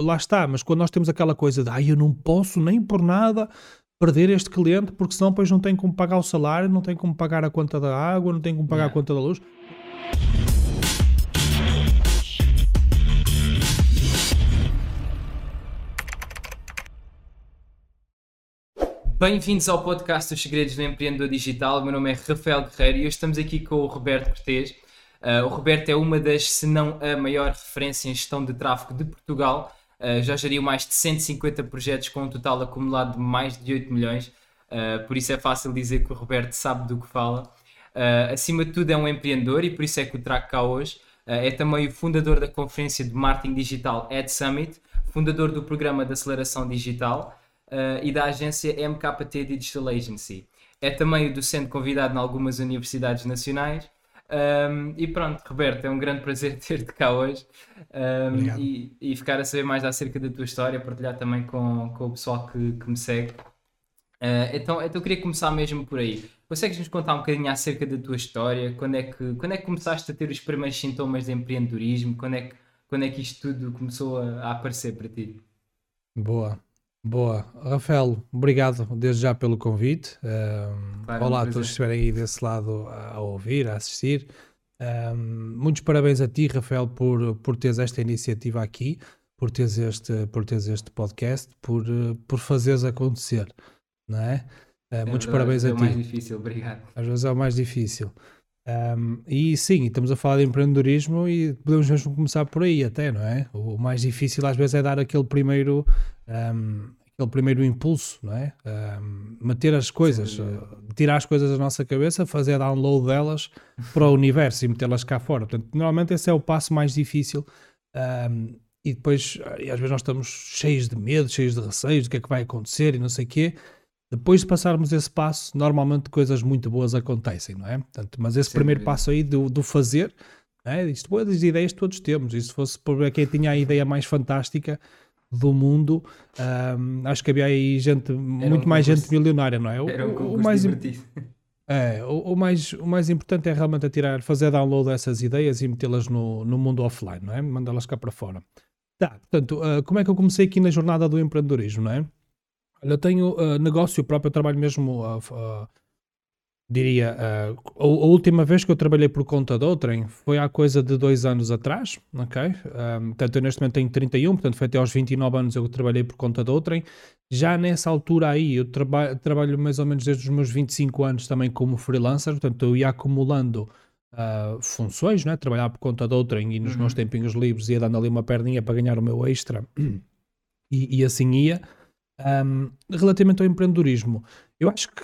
lá está, mas quando nós temos aquela coisa de ah, eu não posso nem por nada perder este cliente, porque senão depois não tem como pagar o salário, não tem como pagar a conta da água, não tem como pagar a conta da luz. Bem-vindos ao podcast Os Segredos do Empreendedor Digital. O meu nome é Rafael Guerreiro e hoje estamos aqui com o Roberto Cortês. Uh, o Roberto é uma das, se não a maior referência em gestão de tráfego de Portugal. Uh, já geriu mais de 150 projetos com um total acumulado de mais de 8 milhões. Uh, por isso é fácil dizer que o Roberto sabe do que fala. acima de tudo é um empreendedor e por isso é que o trago cá hoje. é também o fundador da conferência de marketing digital Ed Summit, fundador do programa de aceleração digital e da agência MKT Digital Agency. É também o docente convidado em algumas universidades nacionais um, e pronto, Roberto, é um grande prazer ter-te cá hoje um, e, e, ficar a saber mais acerca da tua história, partilhar também com, com o pessoal que, que me segue. Uh, então, então eu queria começar mesmo por aí. Consegues-nos contar um bocadinho acerca da tua história? Quando é, que, quando é que começaste a ter os primeiros sintomas de empreendedorismo? Quando é que, quando é que isto tudo começou a, a aparecer para ti? Boa. Boa. Rafael, obrigado desde já pelo convite. Um, claro, olá a todos que estiverem aí desse lado a, a ouvir, a assistir. Um, muitos parabéns a ti, Rafael, por, por teres esta iniciativa aqui, por teres este, por teres este podcast, por, por fazeres acontecer, não é? Uh, muitos parabéns é a ti. É o mais difícil, obrigado. Às vezes é o mais difícil. Um, e sim, estamos a falar de empreendedorismo e podemos mesmo começar por aí até, não é? O mais difícil às vezes é dar aquele primeiro um, aquele primeiro impulso, não é? Um, meter as coisas, uh, tirar as coisas da nossa cabeça, fazer download delas para o universo e metê-las cá fora. Portanto, normalmente esse é o passo mais difícil. E depois, e às vezes nós estamos cheios de medo, cheios de receios do que é que vai acontecer e não sei o quê. Depois de passarmos esse passo, normalmente coisas muito boas acontecem, não é? Portanto, mas esse Sim, primeiro passo aí do, do fazer, é? isto boas ideias todos temos. E se fosse por quem tinha a ideia mais fantástica, do mundo, um, acho que havia aí gente, muito mais gente milionária, não é? O, Era um o mais divertido. É, o, o, mais, o mais importante é realmente tirar, fazer download dessas ideias e metê-las no, no mundo offline, não é? Mandá-las cá para fora. Tá, portanto, uh, como é que eu comecei aqui na jornada do empreendedorismo, não é? Olha, eu tenho uh, negócio próprio, eu trabalho mesmo uh, diria, uh, a, a, última vez que eu trabalhei por conta de outrem foi há coisa de dois anos atrás, ok? Um, portanto, eu neste momento tenho 31, portanto foi até aos 29 anos eu trabalhei por conta de outrem. Já nessa altura aí, eu traba trabalho mais ou menos desde os meus 25 anos também como freelancer, portanto eu ia acumulando uh, funções, né? trabalhar por conta de outrem e nos uhum. meus tempinhos livres ia dando ali uma perninha para ganhar o meu extra e, e assim ia. Um, relativamente ao empreendedorismo, eu acho que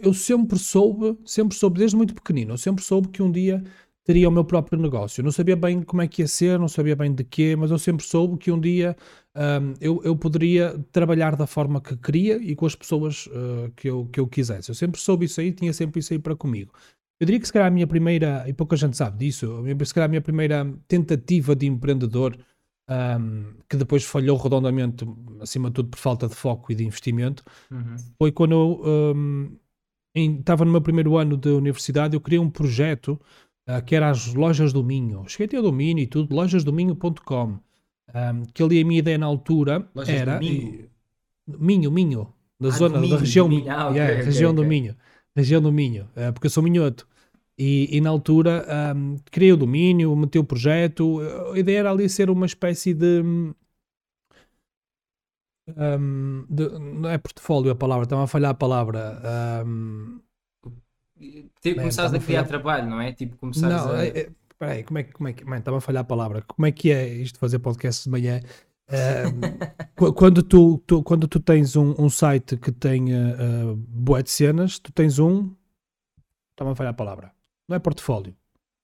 eu sempre soube, sempre soube desde muito pequenino, eu sempre soube que um dia teria o meu próprio negócio. Eu não sabia bem como é que ia ser, não sabia bem de quê, mas eu sempre soube que um dia um, eu, eu poderia trabalhar da forma que queria e com as pessoas uh, que, eu, que eu quisesse. Eu sempre soube isso aí, tinha sempre isso aí para comigo. Eu diria que se calhar a minha primeira, e pouca gente sabe disso, se calhar a minha primeira tentativa de empreendedor um, que depois falhou redondamente, acima de tudo por falta de foco e de investimento, uhum. foi quando eu um, estava no meu primeiro ano de universidade, eu criei um projeto uh, que era as lojas do Minho. Cheguei a ter domínio e tudo, lojasdominho.com. Um, que ali a minha ideia na altura lojas era. Minho? Minho, Minho, da ah, zona, Minho, da região, Minho. Ah, okay, yeah, okay, região okay. do Minho. Região do Minho, uh, porque eu sou minhoto. E, e na altura um, criei o domínio, meti o projeto. A ideia era ali ser uma espécie de. Um, de não é portfólio a palavra, estava a falhar a palavra. Um, tipo, começares a criar trabalho, não é? Tipo, começares não, a. É, é, peraí, como é que. Como é que man, estava a falhar a palavra. Como é que é isto de fazer podcast de manhã? Um, quando, tu, tu, quando tu tens um, um site que tenha uh, boé de cenas, tu tens um. Estava a falhar a palavra. Não é portfólio.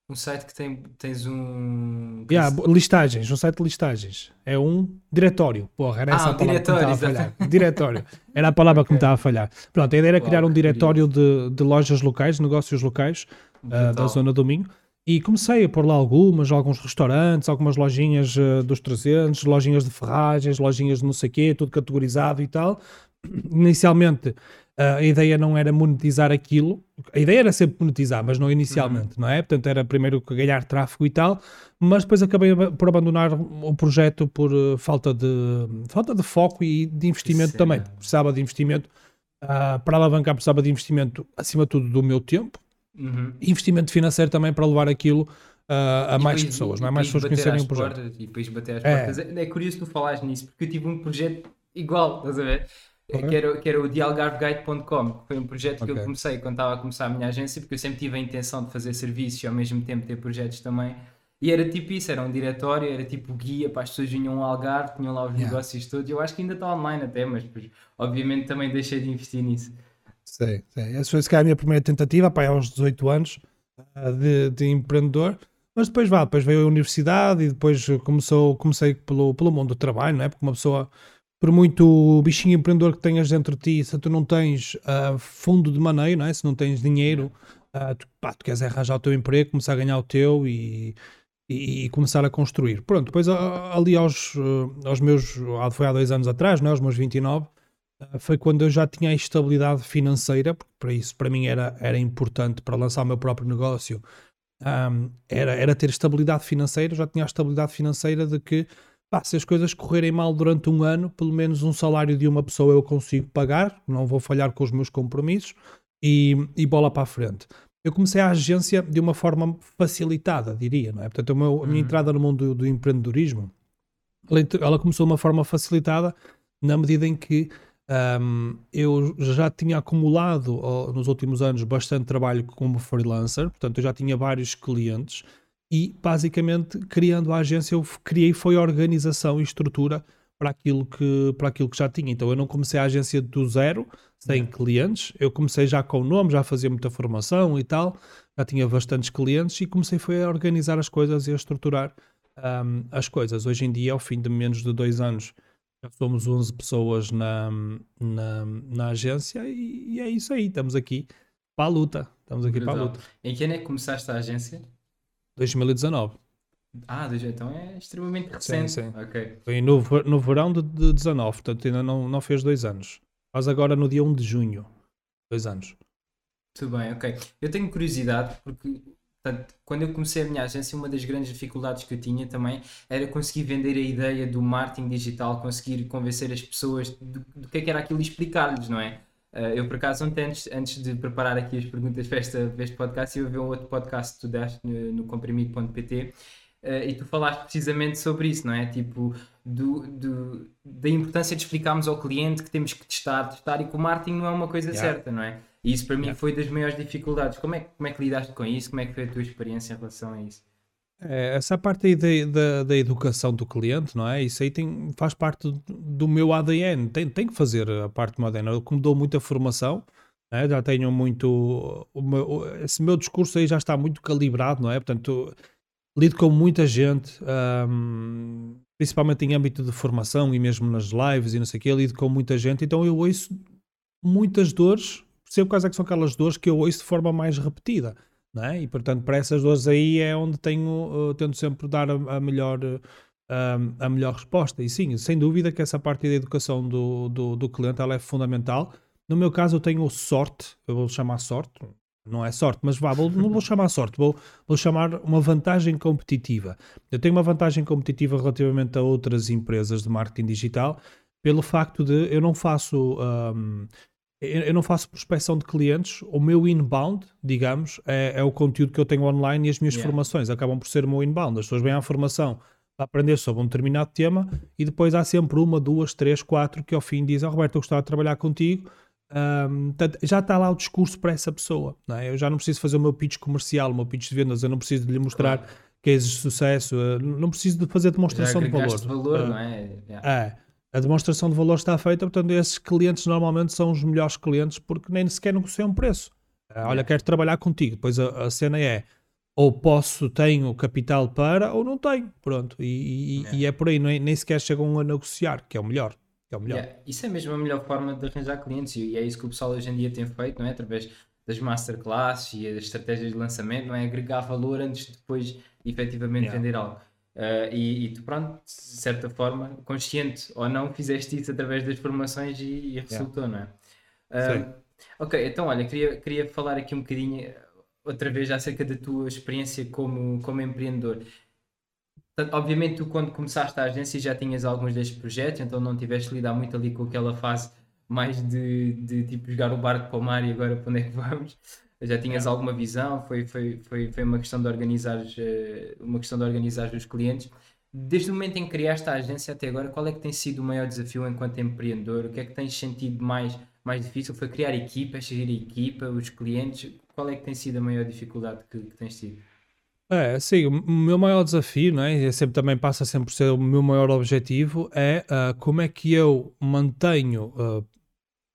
Um site que tem, tens um. Yeah, listagens, um site de listagens. É um diretório. Porra, era essa ah, a palavra que me estava a falhar. diretório. Era a palavra okay. que me estava a falhar. Pronto, a ideia era criar um diretório de, de lojas locais, negócios locais uh, da zona do Minho. E comecei a pôr lá algumas, alguns restaurantes, algumas lojinhas uh, dos 300, lojinhas de ferragens, lojinhas de não sei quê, tudo categorizado e tal. Inicialmente a ideia não era monetizar aquilo, a ideia era sempre monetizar, mas não inicialmente, uhum. não é? Portanto, era primeiro ganhar tráfego e tal, mas depois acabei por abandonar o projeto por uh, falta, de, falta de foco e de investimento também. Precisava de investimento, uh, para alavancar, precisava de investimento, acima de tudo, do meu tempo, uhum. investimento financeiro também para levar aquilo uh, a mais depois, pessoas, não é? Mais pessoas conhecerem o projeto. Portas, e depois bater às é. portas. É curioso tu falares nisso, porque eu tive um projeto igual, estás a ver? Que, era, que era o dialgarveguide.com, que foi um projeto okay. que eu comecei quando estava a começar a minha agência, porque eu sempre tive a intenção de fazer serviços e ao mesmo tempo ter projetos também. E era tipo isso, era um diretório, era tipo guia para as pessoas vinham ao Algarve, tinham lá os yeah. negócios todos. Eu acho que ainda está online até, mas pois, obviamente também deixei de investir nisso. Sim, sim. Essa foi se calhar a minha primeira tentativa, pá, aos 18 anos, ah, de, de empreendedor. Mas depois vá, depois veio a universidade e depois começou, comecei pelo, pelo mundo do trabalho, não é? Porque uma pessoa por muito bichinho empreendedor que tenhas dentro de ti, se tu não tens uh, fundo de maneio, não é? se não tens dinheiro, uh, tu, pá, tu queres arranjar o teu emprego, começar a ganhar o teu e, e, e começar a construir. Pronto, depois ali aos, aos meus, foi há dois anos atrás, não é? aos meus 29, uh, foi quando eu já tinha a estabilidade financeira, porque para isso para mim era, era importante para lançar o meu próprio negócio, um, era, era ter estabilidade financeira, já tinha a estabilidade financeira de que pá, se as coisas correrem mal durante um ano, pelo menos um salário de uma pessoa eu consigo pagar, não vou falhar com os meus compromissos e, e bola para a frente. Eu comecei a agência de uma forma facilitada, diria, não é? Portanto, meu, a minha uhum. entrada no mundo do, do empreendedorismo, ela, ela, começou de uma forma facilitada na medida em que um, eu já tinha acumulado nos últimos anos bastante trabalho como freelancer, portanto, eu já tinha vários clientes e basicamente criando a agência eu criei foi a organização e estrutura para aquilo que para aquilo que já tinha. Então eu não comecei a agência do zero sem uhum. clientes. Eu comecei já com o nome já fazia muita formação e tal já tinha bastantes clientes e comecei foi a organizar as coisas e a estruturar um, as coisas. Hoje em dia ao fim de menos de dois anos já somos 11 pessoas na, na, na agência e, e, é isso aí. Estamos aqui para a luta. Estamos aqui para a luta. Em que ano é que começaste a agência 2019. Ah, então é extremamente recente. Sim, sim. Okay. Foi no, no verão de, de 19, portanto ainda não, não fez dois anos. Faz agora no dia 1 de junho. Dois anos. Tudo bem, ok. Eu tenho curiosidade porque portanto, quando eu comecei a minha agência, uma das grandes dificuldades que eu tinha também era conseguir vender a ideia do marketing digital, conseguir convencer as pessoas do, do que, é que era aquilo e explicar-lhes, não é? Uh, eu, por acaso, ontem, antes, antes de preparar aqui as perguntas para, esta, para este podcast, eu vi um outro podcast que tu deste no, no comprimido.pt uh, e tu falaste precisamente sobre isso, não é? Tipo, do, do, da importância de explicarmos ao cliente que temos que testar, testar e que o marketing não é uma coisa yeah. certa, não é? E isso para mim yeah. foi das maiores dificuldades. Como é, como é que lidaste com isso? Como é que foi a tua experiência em relação a isso? É, essa parte aí da, da, da, educação do cliente, não é? Isso aí tem, faz parte do meu ADN, tem, tem que fazer a parte do meu ADN. Eu, como dou muita formação, é? já tenho muito. Meu, esse meu discurso aí já está muito calibrado, não é? Portanto, lido com muita gente, principalmente em âmbito de formação e mesmo nas lives e não sei o quê, lido com muita gente, então eu ouço muitas dores, percebo quais é que são aquelas dores que eu ouço de forma mais repetida. É? E portanto, para essas duas aí é onde tenho, uh, tento sempre dar a, a melhor, uh, a melhor resposta. E sim, sem dúvida que essa parte da educação do, do, do, cliente ela é fundamental. No meu caso, eu tenho sorte, eu vou chamar sorte, não é sorte, mas vá, vou, não vou chamar sorte, vou, vou chamar uma vantagem competitiva. Eu tenho uma vantagem competitiva relativamente a outras empresas de marketing digital pelo facto de eu não faço. Um, eu não faço prospecção de clientes, o meu inbound, digamos, é, é o conteúdo que eu tenho online e as minhas yeah. formações acabam por ser o meu inbound. As pessoas vêm à formação para aprender sobre um determinado tema e depois há sempre uma, duas, três, quatro que ao fim dizem: oh, Roberto, eu gostava de trabalhar contigo. Um, portanto, já está lá o discurso para essa pessoa. Não é? Eu já não preciso fazer o meu pitch comercial, o meu pitch de vendas, eu não preciso de lhe mostrar claro. cases de sucesso, não preciso de fazer demonstração de valor. Valor uh, não é? Yeah. É a demonstração de valor está feita, portanto, esses clientes normalmente são os melhores clientes porque nem sequer negociam preço. Ah, olha, quero trabalhar contigo. Depois a, a, cena é ou posso, tenho capital para, ou não tenho. Pronto. E, e, é. e é por aí, nem, nem sequer chegam a negociar, que é o melhor. Que é o melhor. Yeah. Isso é mesmo a melhor forma de arranjar clientes e é isso que o pessoal hoje em dia tem feito, não é? Através das masterclasses e das estratégias de lançamento, não é? Agregar valor antes de depois efetivamente yeah. vender algo. Uh, e, e, tu, pronto, de certa forma, consciente ou não, fizeste isso através das formações e, e resultou, yeah. não é? Uh, Ok, então olha, queria, queria falar aqui um bocadinho, outra vez, acerca da tua experiência como, como empreendedor. Portanto, obviamente, tu quando começaste a agência já tinhas alguns destes projetos, então não tiveste lidar muito ali com aquela fase mais de, de tipo jogar o barco para o mar e agora para onde é que vamos. Já tinhas é. alguma visão, foi, foi, foi, foi uma questão de organizar eh, uma questão de organizar os clientes. Desde o momento em que criaste a agência até agora, qual é que tem sido o maior desafio enquanto empreendedor? O que é que tens sentido mais, mais difícil? Foi criar equipa, gerir a equipa, os clientes? Qual é que tem sido a maior dificuldade que, que tens tido? É, sim, o meu maior desafio, não é? E sempre também passa sempre por ser o meu maior objetivo, é uh, como é que eu mantenho uh,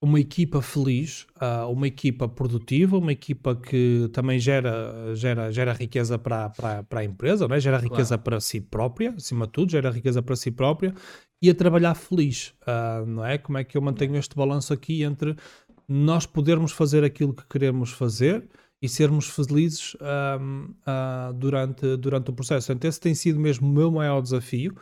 uma equipa feliz, uh, uma equipa produtiva, uma equipa que também gera, gera, gera riqueza para, para, para a empresa, não é? gera riqueza claro. para si própria, acima de tudo, gera riqueza para si própria e a trabalhar feliz, não é? Como é que eu mantenho este balanço aqui entre nós podermos fazer aquilo que queremos fazer e sermos felizes uh, durante, durante o processo. Portanto, esse tem sido mesmo o meu maior desafio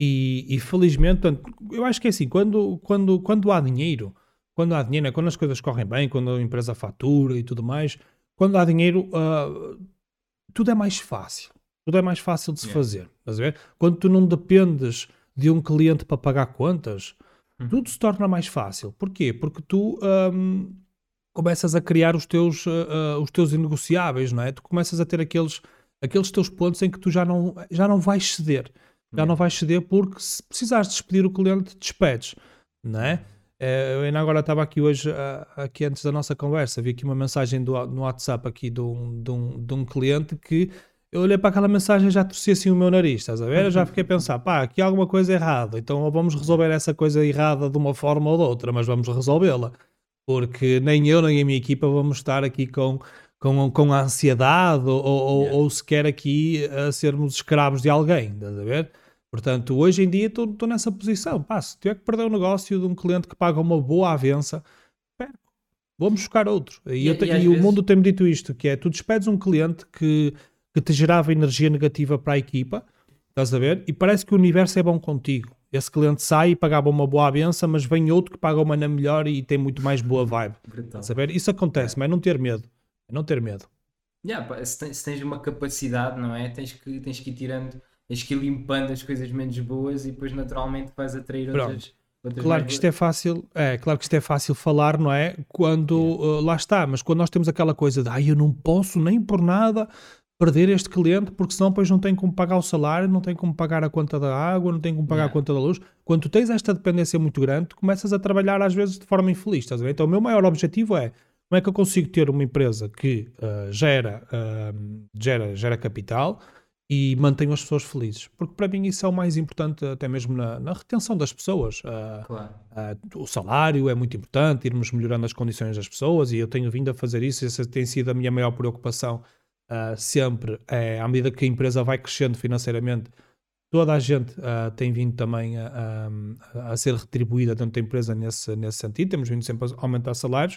e, e felizmente, eu acho que é assim, quando, quando, quando há dinheiro, quando há dinheiro, é quando as coisas correm bem, quando a empresa fatura e tudo mais, quando há dinheiro, uh, tudo é mais fácil. Tudo é mais fácil de se yeah. fazer. Estás a ver? Quando tu não dependes de um cliente para pagar contas, hum. tudo se torna mais fácil. Porquê? Porque tu um, começas a criar os teus, uh, os teus inegociáveis, não é? Tu começas a ter aqueles, aqueles teus pontos em que tu já não, já não vais ceder. Já não vais ceder porque se precisares despedir o cliente, despedes, não é? Eu ainda agora estava aqui hoje, aqui antes da nossa conversa, vi aqui uma mensagem do, no WhatsApp aqui de um, de, um, de um cliente que eu olhei para aquela mensagem e já torci assim o meu nariz, estás a ver? Eu já fiquei a pensar, pá, aqui há alguma coisa errada, então vamos resolver essa coisa errada de uma forma ou de outra, mas vamos resolvê-la porque nem eu nem a minha equipa vamos estar aqui com, com, com ansiedade ou, ou, yeah. ou sequer aqui a sermos escravos de alguém, estás a ver? Portanto, hoje em dia estou nessa posição. Pá, se tiver que perder o um negócio de um cliente que paga uma boa avença, perco. Vamos buscar outro. E, e, te, e, e vezes... o mundo tem-me dito isto, que é, tu despedes um cliente que, que te gerava energia negativa para a equipa, estás a ver? E parece que o universo é bom contigo. Esse cliente sai e pagava uma boa abença, mas vem outro que paga uma na melhor e tem muito mais boa vibe. Saber? Isso acontece, é. mas não ter medo. Não ter medo. Yeah, se, tens, se, tens, uma capacidade, não é? Tens que, tens que ir tirando, tens que ir limpando as coisas menos boas e depois naturalmente vais atrair outras. outras claro que isto é fácil, é claro que isto é fácil falar, não é? Quando yeah. uh, lá está, mas quando nós temos aquela coisa de ah, eu não posso nem por nada perder este cliente, porque senão depois não tem como pagar o salário, não tem como pagar a conta da água, não tem como pagar a conta da luz. Quando tu tens esta dependência muito grande, tu começas a trabalhar às vezes de forma infeliz, estás a ver? Então o meu maior objetivo é como é que eu consigo ter uma empresa que uh, gera, uh, gera, gera capital e mantém as pessoas felizes. Porque para mim isso é o mais importante, até mesmo na, na retenção das pessoas. Uh, claro. o salário é muito importante, irmos melhorando as condições das pessoas e eu tenho vindo a fazer isso, essa tem sido a minha maior preocupação uh, sempre, é, à medida que a empresa vai crescendo financeiramente, toda a gente uh, tem vindo também a, a, a, ser retribuída dentro da empresa nesse, nesse sentido, temos vindo sempre a aumentar salários,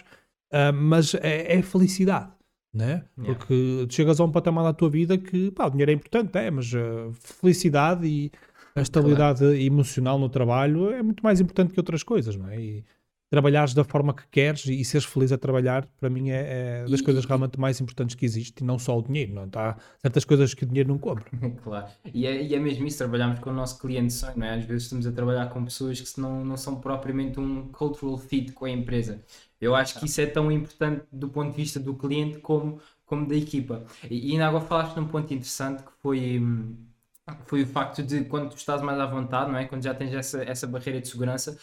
uh, mas é, é, felicidade. Né? Yeah. Porque chegas a um patamar da tua vida que pá, o dinheiro é importante, é, mas uh, felicidade e a estabilidade claro. emocional no trabalho é muito mais importante que outras coisas, não é? E, trabalhares da forma que queres e seres feliz a trabalhar, para mim é, é das e, coisas realmente mais importantes que existe e não só o dinheiro, não é? Há certas coisas que o dinheiro não compra. claro, e é, e é mesmo isso, trabalhamos com o nosso cliente sonho, não é? Às vezes estamos a trabalhar com pessoas que não, não são propriamente um cultural fit com a empresa. Eu acho que isso é tão importante do ponto de vista do cliente como, como da equipa. E, e ainda agora falaste num ponto interessante que foi foi o facto de quando tu estás mais à vontade, não é? Quando já tens essa, essa barreira de segurança,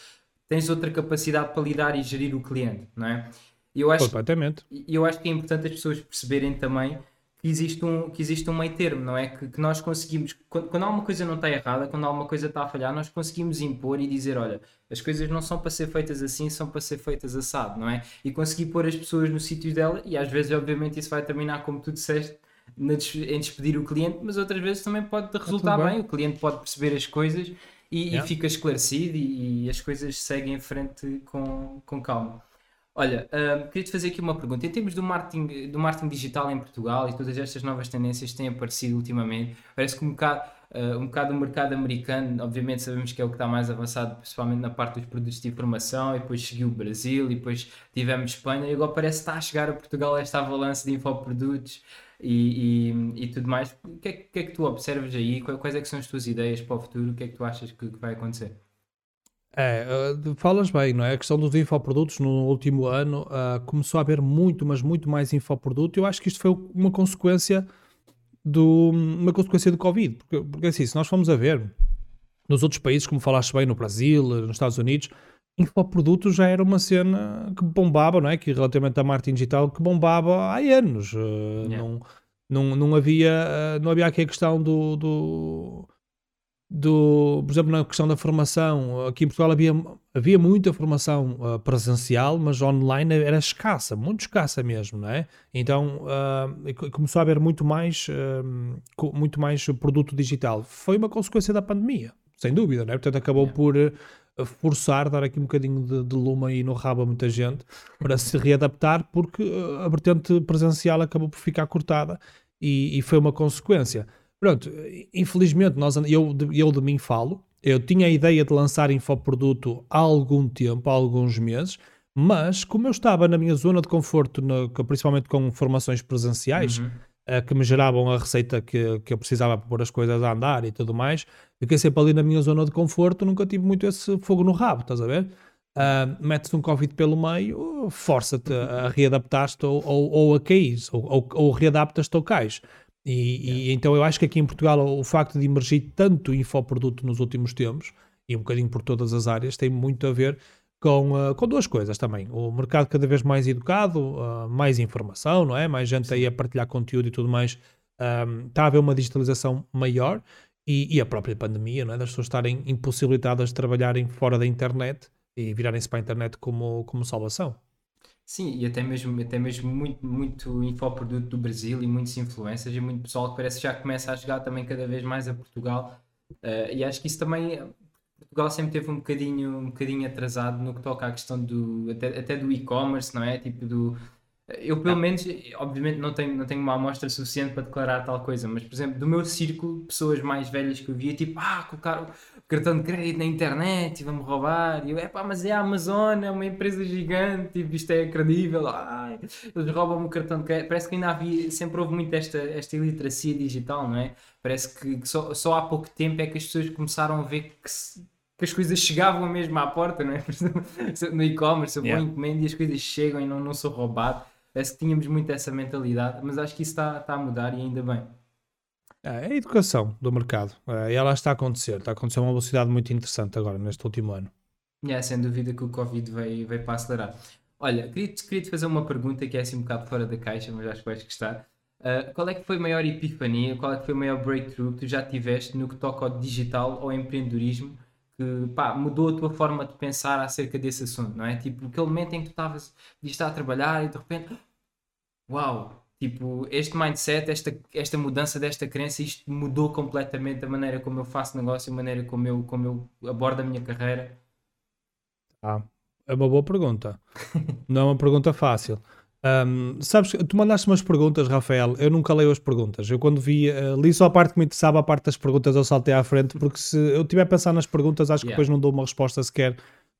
tens outra capacidade para lidar e gerir o cliente, não é? Eu acho, Completamente. Eu acho que é importante as pessoas perceberem também que existe um, que existe um meio termo, não é? Que, que nós conseguimos, quando, quando alguma coisa não está errada, quando alguma coisa está a falhar, nós conseguimos impor e dizer: olha, as coisas não são para ser feitas assim, são para ser feitas assado, não é? E conseguir pôr as pessoas no sítio dela, e às vezes, obviamente, isso vai terminar, como tu disseste, na, em despedir o cliente, mas outras vezes também pode resultar bem. bem, o cliente pode perceber as coisas e, yeah. e fica esclarecido e, e, as coisas seguem em frente com, com calma. Olha, uh, queria-te fazer aqui uma pergunta. Em termos do marketing, do marketing digital em Portugal e todas estas novas tendências que têm aparecido ultimamente, parece que um bocado uh, um bocado o mercado americano, obviamente sabemos que é o que está mais avançado, principalmente na parte dos produtos de informação, e depois seguiu o Brasil, e depois tivemos Espanha, e agora parece que está a chegar a Portugal esta avalanche de infoprodutos e, e, e tudo mais. O que, é, que é que tu observas aí? Quais é que são as tuas ideias para o futuro? O que é que tu achas que, que vai acontecer? É, uh, falas bem, não é? A questão dos infoprodutos no último ano uh, começou a haver muito, mas muito mais infoproduto. Eu acho que isto foi uma consequência do, uma consequência do Covid. Porque, porque assim, se nós formos a ver nos outros países, como falaste bem, no Brasil, nos Estados Unidos, infoprodutos já era uma cena que bombava, não é? Que relativamente à marketing digital, que bombava há anos. Uh, yeah. não, não, não, havia, não havia aqui a questão do, do do, por exemplo, na questão da formação, aqui em Portugal havia, havia muita formação uh, presencial, mas online era escassa, muito escassa mesmo, não é? Então uh, começou a haver muito mais, uh, muito mais produto digital. Foi uma consequência da pandemia, sem dúvida, não é? Portanto, acabou yeah. por forçar, dar aqui um bocadinho de, de lume aí no rabo a muita gente para se readaptar, porque a vertente presencial acabou por ficar cortada e, e foi uma consequência. Pronto, infelizmente, nós, eu, eu de mim falo, eu tinha a ideia de lançar infoproduto há algum tempo, há alguns meses, mas como eu estava na minha zona de conforto, no, principalmente com formações presenciais, uhum. Uh, que me geravam a receita que, que eu precisava para pôr as coisas a andar e tudo mais, fiquei sempre ali na minha zona de conforto, nunca tive muito esse fogo no rabo, estás a ver? Uh, metes um Covid pelo meio, força-te a readaptar-te ou, ou, ou, a cair, ou, ou, ou readaptas-te ou cais. E, yeah. e, então eu acho que aqui em Portugal o facto de emergir tanto infoproduto nos últimos tempos, e um bocadinho por todas as áreas, tem muito a ver com, uh, com duas coisas também. O mercado cada vez mais educado, uh, mais informação, não é? Mais gente aí a partilhar conteúdo e tudo mais. Um, está a haver uma digitalização maior e, e, a própria pandemia, não é? Das pessoas estarem impossibilitadas de trabalharem fora da internet e virarem-se para a internet como, como salvação. Sim, e até mesmo, até mesmo muito, muito infoproduto do Brasil e muitos influencers e muito pessoal que parece que já começa a chegar também cada vez mais a Portugal. Uh, e acho que isso também Portugal sempre teve um bocadinho, um bocadinho atrasado no que toca à questão do até, até do e-commerce, não é? Tipo do eu, pelo menos, obviamente não tenho, não tenho uma amostra suficiente para declarar tal coisa, mas, por exemplo, do meu círculo, pessoas mais velhas que eu via, tipo, ah, colocar o cartão de crédito na internet e vão-me roubar. E eu, é pá, mas é a Amazon, é uma empresa gigante, tipo, isto é credível. Ah, eles roubam-me o cartão de crédito. Parece que ainda havia, sempre houve muito esta, esta iliteracia digital, não é? Parece que só, só há pouco tempo é que as pessoas começaram a ver que. Se, que as coisas chegavam mesmo à porta, não é? no e-commerce, eu vou yeah. encomenda e as coisas chegam e não, não sou roubado. Parece que tínhamos muito essa mentalidade, mas acho que isso está, está a mudar e ainda bem. É, é a educação do mercado. É, ela está a acontecer. Está a acontecer uma velocidade muito interessante agora, neste último ano. É, sem dúvida que o Covid veio, veio para acelerar. Olha, queria-te queria fazer uma pergunta que é assim um bocado fora da caixa, mas acho que vais gostar. Uh, qual é que foi a maior epifania, qual é que foi o maior breakthrough que tu já tiveste no que toca ao digital, ao empreendedorismo, que pá, mudou a tua forma de pensar acerca desse assunto, não é? Tipo, aquele momento em que tu estavas de estar a trabalhar e de repente, uau, tipo, este mindset, esta, esta mudança desta crença, isto mudou completamente a maneira como eu faço negócio, a maneira como eu, como eu abordo a minha carreira. Ah, é uma boa pergunta. não é uma pergunta fácil. Um, sabes, tu mandaste umas perguntas, Rafael. Eu nunca leio as perguntas. Eu, quando vi, uh, li só a parte que me interessava, a parte das perguntas, eu saltei à frente, porque se eu estiver a pensar nas perguntas, acho que yeah. depois não dou uma resposta sequer,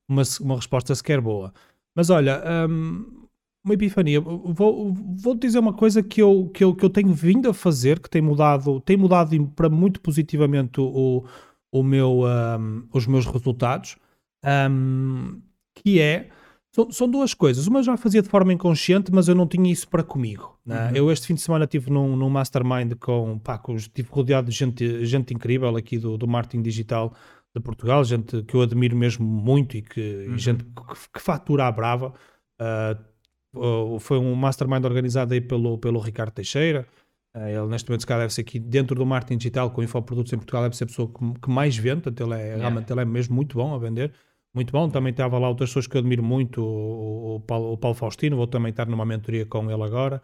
uma, uma resposta sequer boa. Mas olha, um, uma epifania. Vou, vou dizer uma coisa que eu, que, eu, que eu tenho vindo a fazer, que tem mudado, tem mudado para muito positivamente o, o meu, um, os meus resultados, que é são, são, duas coisas. Uma eu já fazia de forma inconsciente, mas eu não tinha isso para comigo. Né? Uhum. Eu este fim de semana estive num, num mastermind com, pá, com estive rodeado de gente, gente incrível aqui do, do marketing digital de Portugal, gente que eu admiro mesmo muito e que uhum. gente que, que, fatura à brava. Uh, foi um mastermind organizado aí pelo, pelo Ricardo Teixeira. Uh, ele neste momento se calhar deve ser aqui dentro do marketing digital com infoprodutos em Portugal deve ser a pessoa que, que mais vende, ele é, yeah. realmente ele é mesmo muito bom a vender muito bom. Também estava lá outras pessoas que eu admiro muito, o, o, Paulo, o Paulo, Faustino, vou também estar numa mentoria com ele agora.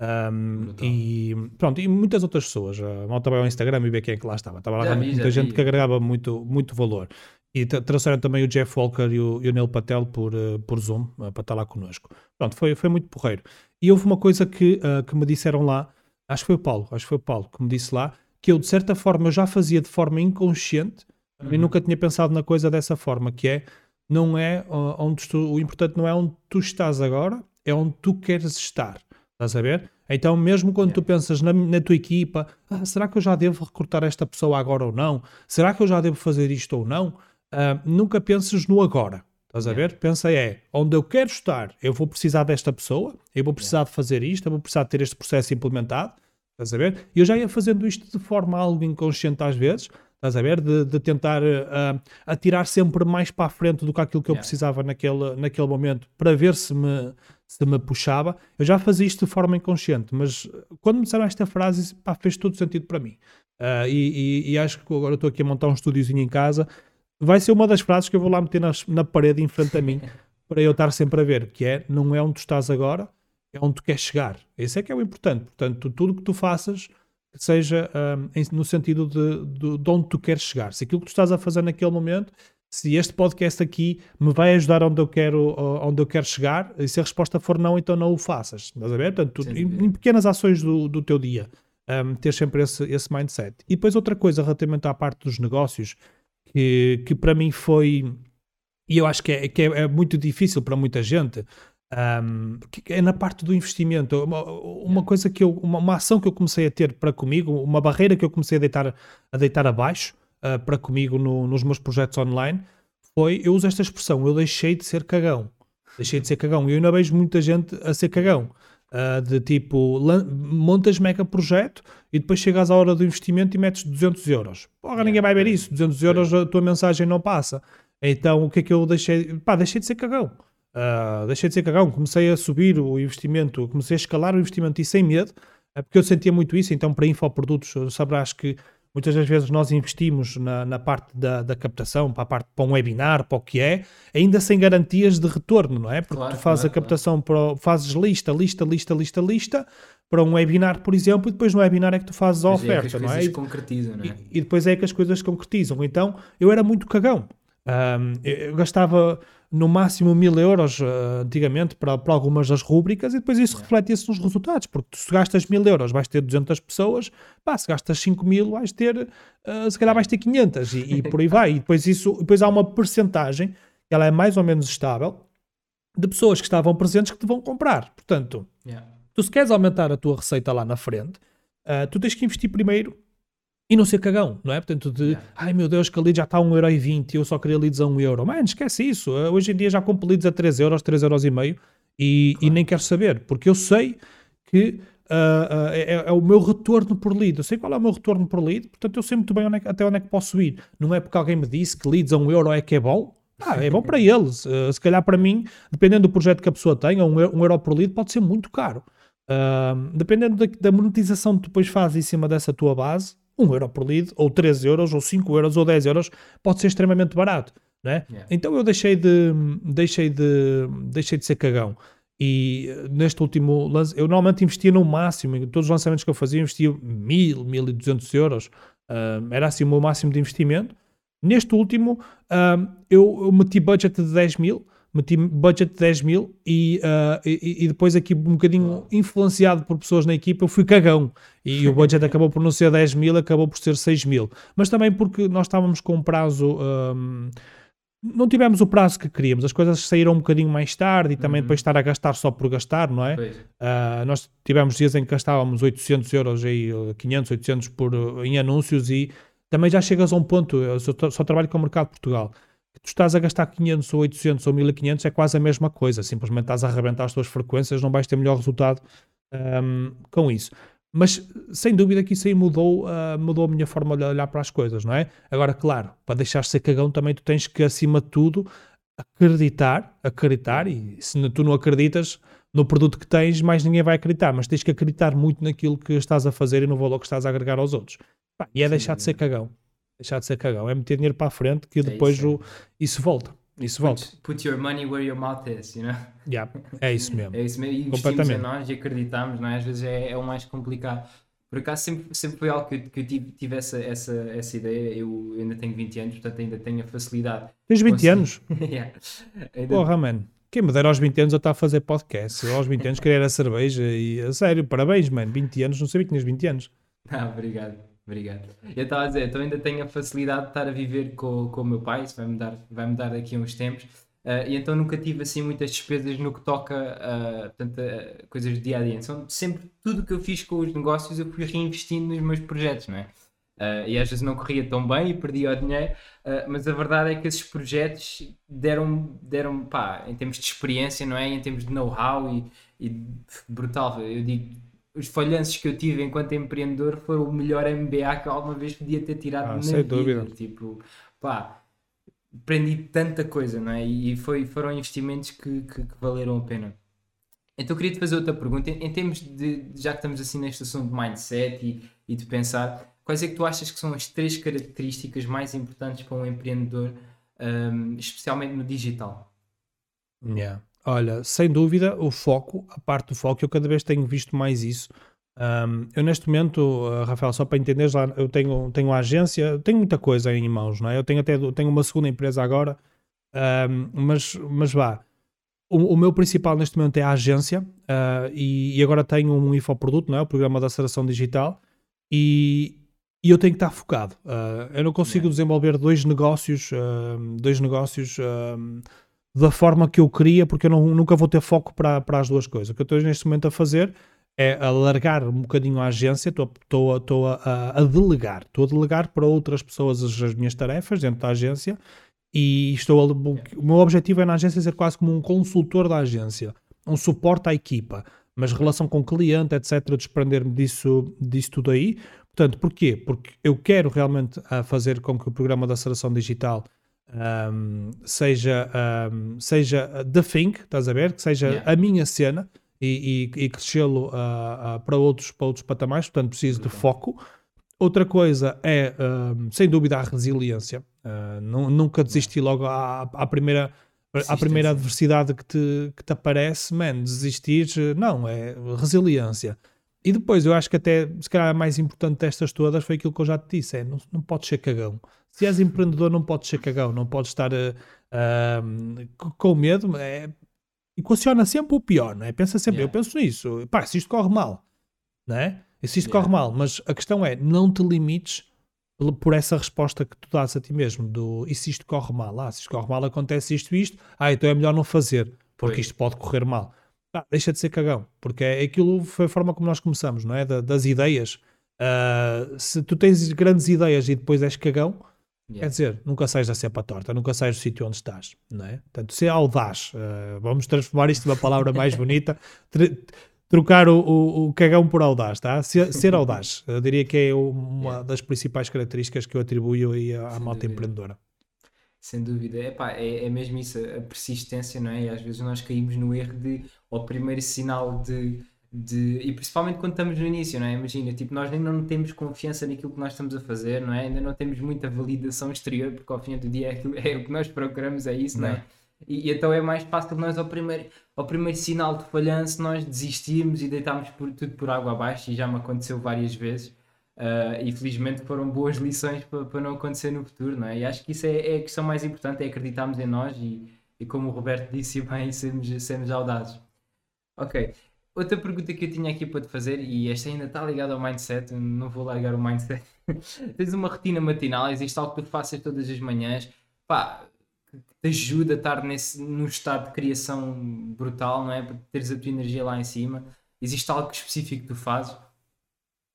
Um, e pronto, e muitas outras pessoas. A malta vai ao Instagram e vê quem é que lá estava. Estava lá já muita gente vi. que agregava muito, muito valor. E trouxeram também o Jeff Walker e o, e o Neil Patel por, uh, por Zoom uh, para estar lá connosco. Pronto, foi, foi muito porreiro. E houve uma coisa que, uh, que me disseram lá, acho que foi o Paulo, acho que foi o Paulo que me disse lá, que eu, de certa forma, já fazia de forma inconsciente e nunca tinha pensado na coisa dessa forma, que é, não é onde tu, o importante não é onde tu estás agora, é onde tu queres estar. Estás a ver? Então, mesmo quando yeah. tu pensas na, na tua equipa, ah, será que eu já devo recrutar esta pessoa agora ou não? Será que eu já devo fazer isto ou não? Uh, nunca penses no agora. Estás a ver? Pensa é, onde eu quero estar, eu vou precisar desta pessoa, eu vou precisar yeah. de fazer isto, eu vou precisar de ter este processo implementado. Estás a ver? E eu já ia fazendo isto de forma algo inconsciente às vezes, estás a ver? De, de tentar uh, atirar sempre mais para a frente do que aquilo que eu precisava naquele, naquele momento, para ver se me, se me puxava. Eu já fazia isto de forma inconsciente, mas quando me disseram esta frase, pá, fez todo sentido para mim. Uh, e, e, e, acho que agora estou aqui a montar um estúdiozinho em casa. Vai ser uma das frases que eu vou lá meter nas, na parede em frente a mim, para eu estar sempre a ver, que é, não é onde tu estás agora, é onde tu queres chegar. Esse é que é o importante. Portanto, tudo que tu faças, seja um, no sentido de, de, de onde tu queres chegar. Se aquilo que tu estás a fazer naquele momento se este podcast aqui me vai ajudar onde eu quero, onde eu quero chegar, e se a resposta for não, então não o faças. Estás a ver? Portanto, em, em, pequenas ações do, do teu dia, um, ter sempre esse, esse mindset. E depois outra coisa relativamente à parte dos negócios, que, que para mim foi, e eu acho que, é, que é, é muito difícil para muita gente, um, é na parte do investimento. Uma, uma coisa que eu, uma, uma, ação que eu comecei a ter para comigo, uma barreira que eu comecei a deitar, a deitar abaixo, uh, para comigo no, nos meus projetos online foi, eu uso esta expressão, eu deixei de ser cagão. Deixei de ser cagão. E eu ainda vejo muita gente a ser cagão. Uh, de tipo, montas mega projeto e depois chegas à hora do investimento e metes 200 euros. Porra, ninguém vai ver isso. 200 euros a tua mensagem não passa. Então o que é que eu deixei? Pá, deixei de ser cagão. Uh, deixei de ser cagão. Comecei a subir o investimento, comecei a escalar o investimento e sem medo, uh, porque eu sentia muito isso. Então, para infoprodutos, sabrás que Muitas das vezes nós investimos na, na parte da, da, captação, para a parte para um webinar, para o que é, ainda sem garantias de retorno, não é? Porque claro, tu fazes claro, a captação, claro. para, fazes lista, lista, lista, lista, lista, para um webinar, por exemplo, e depois no webinar é que tu fazes a Mas oferta, é que as não é? concretizam, não é? E, e, depois é que as coisas concretizam. Então eu era muito cagão. Um, eu gastava no máximo mil euros uh, antigamente para, para algumas das rúbricas e depois isso reflete-se nos resultados, porque se gastas mil euros vais ter 200 pessoas, pá, se gastas 5 mil vais ter, uh, se calhar vais ter 500 e, e, por aí vai. E depois, isso, depois há uma percentagem, ela é mais ou menos estável, de pessoas que estavam presentes que te vão comprar. Portanto, yeah. tu se queres aumentar a tua receita lá na frente, uh, tu tens que investir primeiro e não ser cagão, não é? Portanto, de yeah. ai meu Deus, que a lead já está a 1,20€ e eu só queria leads a 1€. Mano, esquece isso. Uh, hoje em dia já compro leads a 3€, 3,5€ e, claro. e nem quero saber, porque eu sei que uh, uh, é, é, o meu retorno por lead. Eu sei qual é o meu retorno por lead, portanto eu sei muito bem onde é, até onde é que posso ir. Não é porque alguém me disse que leads a 1€ é que é bom. Ah, é bom para eles. Uh, se calhar para mim, dependendo do projeto que a pessoa tenha, um, um euro por lead pode ser muito caro. Uh, dependendo da, da monetização que tu depois fazes em cima dessa tua base, 1 euro por lead, ou 3 euros, ou 5 euros, ou 10 euros, pode ser extremamente barato. Né? Yeah. Então eu deixei de, deixei, de, deixei de ser cagão. E eh, neste último lance, eu normalmente investia no máximo, em todos os lançamentos que eu fazia, investia 1000, 1200 euros, uh, era assim o meu máximo de investimento. Neste último, uh, eu, eu meti budget de 10 mil, meti budget de 10 mil e, uh, e, e, depois aqui um bocadinho influenciado por pessoas na equipa, eu fui cagão e o budget acabou por não ser 10 mil, acabou por ser 6 mil. Mas também porque nós estávamos com um prazo... Um, não tivemos o prazo que queríamos, as coisas saíram um bocadinho mais tarde e também uhum. depois estar a gastar só por gastar, não é? Uh, nós tivemos dias em que gastávamos 800 euros, aí, 500, 800 por, em anúncios e também já chegas a um ponto, eu só, só trabalho com o mercado de Portugal, tu estás a gastar 500 ou 800 ou 1500 é quase a mesma coisa, simplesmente estás a arrebentar as tuas frequências, não vais ter melhor resultado um, com isso. Mas sem dúvida que isso aí mudou, uh, mudou a minha forma de olhar para as coisas, não é? Agora, claro, para deixar de ser cagão também tu tens que, acima de tudo, acreditar, acreditar, e se tu não acreditas no produto que tens, mais ninguém vai acreditar, mas tens que acreditar muito naquilo que estás a fazer e no valor que estás a agregar aos outros. Pá, e é Sim, deixar de ser cagão deixar de ser cagão, é meter dinheiro para a frente que é depois isso, o, isso volta. Isso put, volta. Put your money where your mouth is, you know? Yeah, é isso mesmo. é isso mesmo. E investimos em nós e acreditamos, não é? Às vezes é, é o mais complicado. Por acaso sempre, sempre foi algo que, que eu tive, tive essa, essa, essa ideia. Eu ainda tenho 20 anos, portanto ainda tenho a facilidade. Tens 20 anos? yeah. ainda... Porra, mano. Quem me dera aos 20 anos eu estar a fazer podcast. Eu aos 20 anos queria a cerveja e a sério, parabéns, mano. 20 anos, não sabia que tinhas 20 anos. Ah, obrigado. Obrigado. Eu estava a dizer, então ainda tenho a facilidade de estar a viver com, com o meu pai, isso vai mudar, vai mudar daqui a uns tempos. Uh, e então nunca tive assim muitas despesas no que toca a portanto, uh, coisas do dia a dia. Então sempre tudo que eu fiz com os negócios eu fui reinvestindo nos meus projetos, não é? Uh, e às vezes não corria tão bem e perdia o dinheiro, uh, mas a verdade é que esses projetos deram, deram pá, em termos de experiência, não é? Em termos de know-how e, e, brutal. Eu digo, os falhanços que eu tive enquanto empreendedor foram o melhor MBA que eu alguma vez podia ter tirado ah, na sem vida. Dúvida. Tipo, pá, aprendi tanta coisa, não é? E foi, foram investimentos que, que, que valeram a pena. Então queria te fazer outra pergunta, em, em termos de, já que estamos assim neste assunto de mindset e, e de pensar, quais é que tu achas que são as três características mais importantes para um empreendedor, um, especialmente no digital? Yeah. Olha, sem dúvida, o foco, a parte do foco, eu cada vez tenho visto mais isso. Um, eu neste momento, uh, Rafael, só para entender, já eu tenho, tenho a agência, tenho muita coisa em mãos, não é? Eu tenho até tenho uma segunda empresa agora, um, mas, mas vá. O, o, meu principal neste momento é a agência uh, e, e, agora tenho um infoproduto, não é? O programa da aceleração digital e, e eu tenho que estar focado. Uh, eu não consigo desenvolver dois negócios, dois negócios da forma que eu queria, porque eu não, nunca vou ter foco para, para as duas coisas. O que eu estou neste momento a fazer é alargar um bocadinho a agência, estou, estou a, a, delegar, estou a delegar para outras pessoas as, as, minhas tarefas dentro da agência e estou a, o meu objetivo é na agência ser quase como um consultor da agência, um suporte à equipa, mas relação com o cliente, etc, desprender-me disso, disso tudo aí. Portanto, porquê? Porque eu quero realmente uh, fazer com que o programa da aceleração digital um, seja, um, seja the thing, estás a ver? Que seja yeah. a minha cena, e, e, e crescê-lo uh, uh, para, outros, para outros patamares, portanto preciso de foco. Outra coisa é, uh, sem dúvida, a resiliência. nunca desistir logo à, à primeira, à primeira adversidade que te, que te aparece, man, desistir, não, é resiliência. E depois, eu acho que até, se calhar, a mais importante destas todas foi aquilo que eu já te disse: é não, não podes ser cagão. Se és empreendedor, não podes ser cagão, não podes estar uh, com medo. É, equaciona sempre o pior, não é? Pensa sempre, yeah. eu penso nisso, pá, se isto corre mal, não é? E se isto yeah. corre mal, mas a questão é, não te limites por essa resposta que tu dás a ti mesmo, do e se isto corre mal? Ah, se isto corre mal acontece isto e isto, ah, então é melhor não fazer, porque isto pode correr mal. Ah, deixa de ser cagão, porque é, aquilo foi a forma como nós começamos, não é? Da, das ideias. Uh, se tu tens grandes ideias e depois és cagão, Yeah. Quer dizer, nunca sais da cepa torta, nunca sais do sítio onde estás, não é? Portanto, ser audaz, uh, vamos transformar isto numa palavra mais bonita, trocar o, o, o, cagão por audaz, tá? Ser, ser audaz, eu diria que é uma yeah. das principais características que eu atribuo aí à, à malta empreendedora. Sem dúvida, Epá, é, é mesmo isso, a persistência, não é? E às vezes nós caímos no erro de, ao primeiro sinal de de, e principalmente quando estamos no início, não é? Imagina, tipo, nós ainda não temos confiança naquilo que nós estamos a fazer, não é? Ainda não temos muita validação exterior, porque ao fim do dia é, aquilo, é o que nós procuramos, é isso, não, é? não é? E, e, então é mais fácil nós ao primeiro, ao primeiro sinal de falhança nós desistirmos e deitarmos por, tudo por água abaixo e já me aconteceu várias vezes uh, e felizmente foram boas lições para, para não acontecer no futuro, não é? E acho que isso é, é a questão mais importante, é acreditarmos em nós e, e como o Roberto disse bem, sermos, sermos audazes. Ok, Outra pergunta que eu tinha aqui para te fazer, e esta ainda está ligada ao mindset, não vou largar o mindset. Tens uma rotina matinal, existe algo que tu faças todas as manhãs, pá, que te ajuda a estar nesse, num estado de criação brutal, não é? Para teres a tua energia lá em cima. Existe algo específico que tu fazes?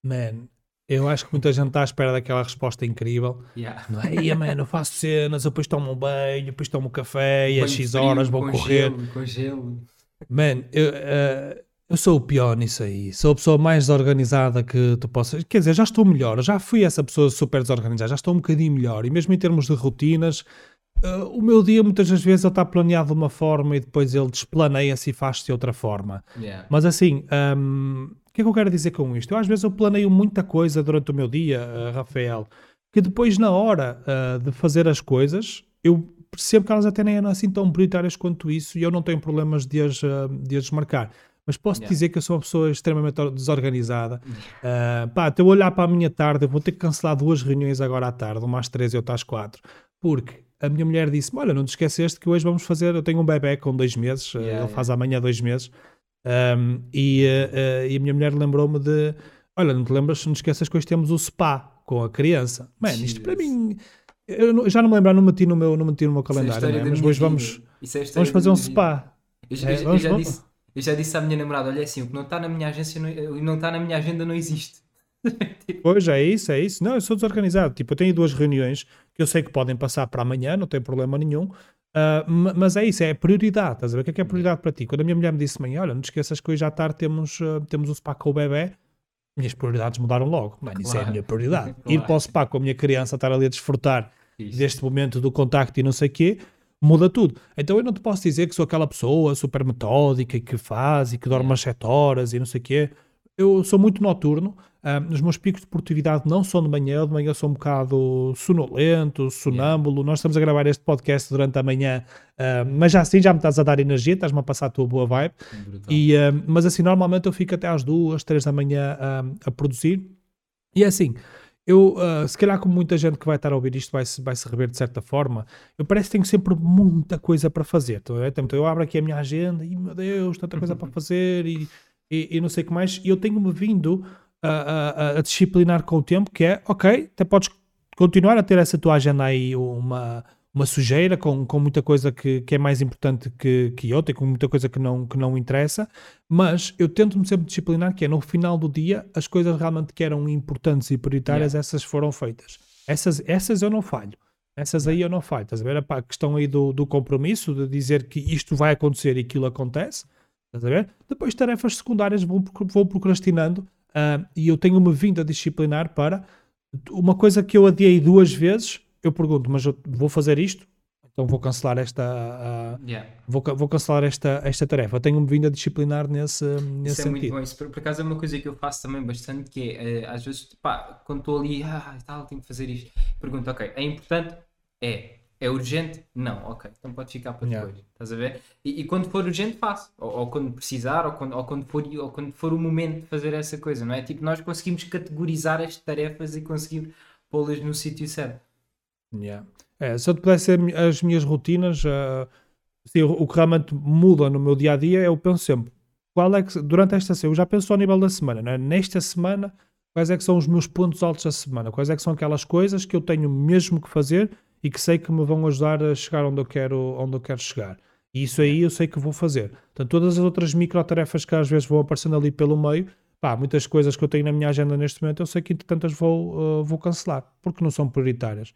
Man, eu acho que muita gente está à espera daquela resposta incrível. Yeah. Não é? Ia, man, eu faço cenas, depois tomo um banho, depois tomo um café e às X horas vou correr. Gelo, com gelo. Man, eu, uh, eu sou o pior nisso aí. Sou a pessoa mais desorganizada que tu possas. Quer dizer, já estou melhor. Já fui essa pessoa super desorganizada. Já estou um bocadinho melhor. E mesmo em termos de rotinas, uh, o meu dia muitas das vezes ele está planeado de uma forma e depois ele desplaneia-se e faz-se de outra forma. Yeah. Mas assim, um, o que é que eu quero dizer com isto? Eu às vezes eu planeio muita coisa durante o meu dia, uh, Rafael, que depois na hora uh, de fazer as coisas, eu percebo que elas até nem eram assim tão prioritárias quanto isso e eu não tenho problemas de as, de as desmarcar mas posso yeah. dizer que eu sou uma pessoa extremamente desorganizada. Uh, pá, olhar para a minha tarde, eu vou ter que cancelar duas reuniões agora à tarde, uma às três e outra às quatro, porque a minha mulher disse: Olha, não te esqueceste que hoje vamos fazer. Eu tenho um bebê com dois meses, yeah, ele yeah. faz amanhã dois meses, um, e, uh, e, a minha mulher lembrou-me de: Olha, não te lembras, não te esqueças que hoje temos o spa com a criança. Mano, isto para mim. Eu já não me lembro, não meti no meu, não meti no meu é calendário, é mas hoje vamos, é vamos fazer um spa. Eu, eu, é, vamos, eu, já disse, eu, já disse, à minha namorada: olha assim, o que não está na minha agência, não, não está na minha agenda, não existe. tipo... Pois é isso, é isso. Não, eu sou desorganizado. Tipo, eu tenho duas reuniões que eu sei que podem passar para amanhã, não tem problema nenhum. Uh, mas é isso, é prioridade. Estás a ver? O que é que é prioridade para ti? Quando a minha mulher me disse amanhã, olha, não te esqueças que hoje à tarde temos, uh, temos o spa com o bebê, minhas prioridades mudaram logo. Mano, claro. isso é a minha prioridade. Claro. Ir para o spa com a minha criança, estar ali a desfrutar isso. deste momento do contacto e não sei o quê, muda tudo. Então eu não te posso dizer que sou aquela pessoa super metódica e que faz e que dorme umas 7 horas e não sei o quê. Eu sou muito noturno, uh, os meus picos de produtividade não são de manhã, de manhã sou um bocado sonolento, sonâmbulo. Yeah. Nós estamos a gravar este podcast durante a manhã, uh, mas já assim já me estás a dar energia, estás-me a passar a tua boa vibe. E, uh, mas assim, normalmente eu fico até às duas, três da manhã a produzir. E é assim, eu, uh, se calhar, como muita gente que vai estar a ouvir isto vai se, vai se rever de certa forma, eu parece que tenho sempre muita coisa para fazer. Então, eu abro aqui a minha agenda e, meu Deus, tanta coisa para fazer e e, e não sei o que mais, e eu tenho-me vindo a, a, a, disciplinar com o tempo, que é, ok, até podes continuar a ter essa tua agenda aí uma, uma sujeira com, com muita coisa que, que é mais importante que, que outra e com muita coisa que não, que não interessa, mas eu tento-me sempre disciplinar que é no final do dia as coisas realmente que eram importantes e prioritárias, yeah. essas foram feitas. Essas, essas eu não falho. Essas aí eu não falho. Estás a ver? A questão aí do, do compromisso, de dizer que isto vai acontecer e aquilo acontece. Estás a ver? Depois tarefas secundárias vou, vou procrastinando uh, e eu tenho-me vindo a disciplinar para uma coisa que eu adiei duas vezes, eu pergunto, mas eu vou fazer isto? Então vou cancelar esta uh, yeah. vou, vou cancelar esta, esta tarefa. Tenho-me vindo a disciplinar nesse, nesse isso sentido. É muito bom. Isso, por, por acaso é uma coisa que eu faço também bastante, que é, uh, às vezes, pá, quando estou ali, ah, tal, tenho que fazer isto, pergunto, ok, é importante? É. É urgente? Não, ok, então pode ficar para depois. Yeah. Estás a ver? E, e, quando for urgente, faço. Ou, ou, quando precisar, ou quando, ou, quando for, ou quando for o momento de fazer essa coisa, não é? Tipo, nós conseguimos categorizar as tarefas e conseguir pô-las no sítio certo. Yeah. É, se eu te pudesse ser as minhas rotinas, uh, o, que realmente muda no meu dia a dia, eu penso sempre, qual é que, durante esta semana, eu já penso ao nível da semana, não é? Nesta semana, quais é que são os meus pontos altos da semana? Quais é que são aquelas coisas que eu tenho mesmo que fazer e que sei que me vão ajudar a chegar onde eu quero, onde eu quero chegar. E isso aí eu sei que vou fazer. Portanto, todas as outras micro tarefas que às vezes vão aparecendo ali pelo meio, pá, muitas coisas que eu tenho na minha agenda neste momento, eu sei que entretanto as vou, uh, vou cancelar, porque não são prioritárias,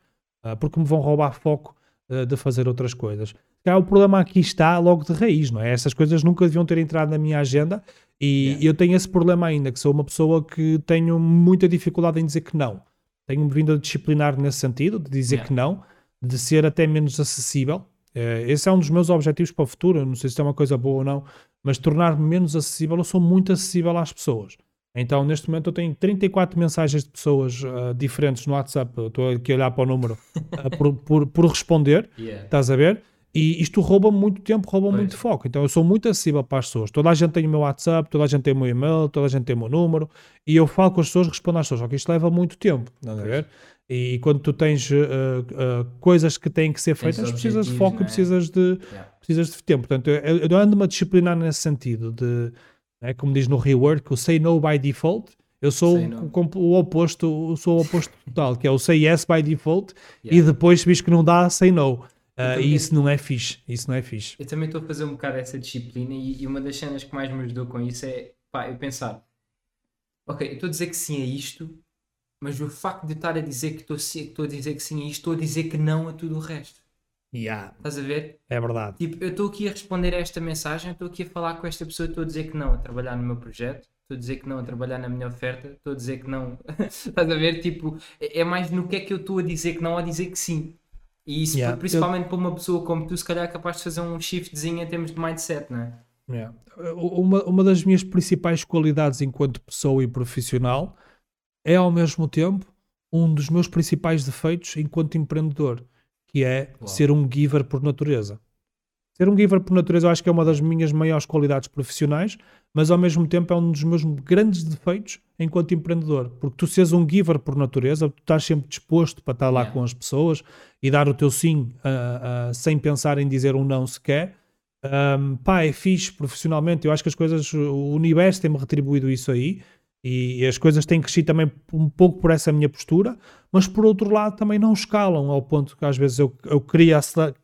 porque me vão roubar foco uh, de fazer outras coisas. Já o problema aqui está logo de raiz, não é? Essas coisas nunca deviam ter entrado na minha agenda e yeah. eu tenho esse problema ainda, que sou uma pessoa que tenho muita dificuldade em dizer que não. Tenho-me vindo a disciplinar nesse sentido, de dizer yeah. que não, de ser até menos acessível. Uh, esse é um dos meus objetivos para o futuro. não sei se é uma coisa boa ou não, mas tornar-me menos acessível. Eu sou muito acessível às pessoas. Então, neste momento, eu tenho 34 mensagens de pessoas uh, diferentes no WhatsApp. Estou aqui a olhar para o número uh, por, por, por, responder. Yeah. Estás a ver? E isto rouba muito tempo, rouba pois. muito foco. Então eu sou muito acessível para as pessoas. Toda a gente tem o meu WhatsApp, toda a gente tem o meu e-mail, toda a gente tem o meu número. E eu falo com as pessoas, respondo às pessoas. Só que isto leva muito tempo. Estás a ver? E quando tu tens uh, coisas que têm que ser feitas, precisas de foco e é? precisas de, yeah. precisas de tempo. Portanto, eu, eu ando-me a disciplinar nesse sentido de, né, como diz no Rework, o say no by default. Eu sou o, o, oposto, sou o oposto total, que é o say yes by default yeah. e depois se que não dá, say no. Uh, e isso não é fixe. Isso não é fixe. Eu também estou a fazer um bocado essa disciplina e, e, uma das cenas que mais me ajudou com isso é pá, eu pensar, ok, eu estou a dizer que sim a isto, mas o facto de estar a dizer que estou a dizer que sim a isto, estou a dizer que não a tudo o resto. Yeah. Estás a ver? É verdade. Tipo, eu estou aqui a responder a esta mensagem, estou aqui a falar com esta pessoa, estou a dizer que não a trabalhar no meu projeto, estou a dizer que não a trabalhar na minha oferta, estou a dizer que não. Estás a ver? Tipo, é, é mais no que é que eu estou a dizer que não a dizer que sim. E isso, yeah. principalmente eu... para uma pessoa como tu, se calhar é capaz de fazer um shiftzinho em termos de mindset, não é? Yeah. Uma, uma das minhas principais qualidades enquanto pessoa e profissional é ao mesmo tempo um dos meus principais defeitos enquanto empreendedor, que é ser um giver por natureza. Ser um giver por natureza eu acho que é uma das minhas maiores qualidades profissionais, mas ao mesmo tempo é um dos meus grandes defeitos enquanto empreendedor. Porque tu seres um giver por natureza, tu estás sempre disposto para estar lá yeah. com as pessoas e dar o teu sim uh, uh, sem pensar em dizer um não sequer. Um, pá, é fixe profissionalmente. Eu acho que as coisas, o universo tem-me retribuído isso aí E, as coisas têm crescido também um pouco por essa minha postura, mas por outro lado também não escalam ao ponto que às vezes eu, eu queria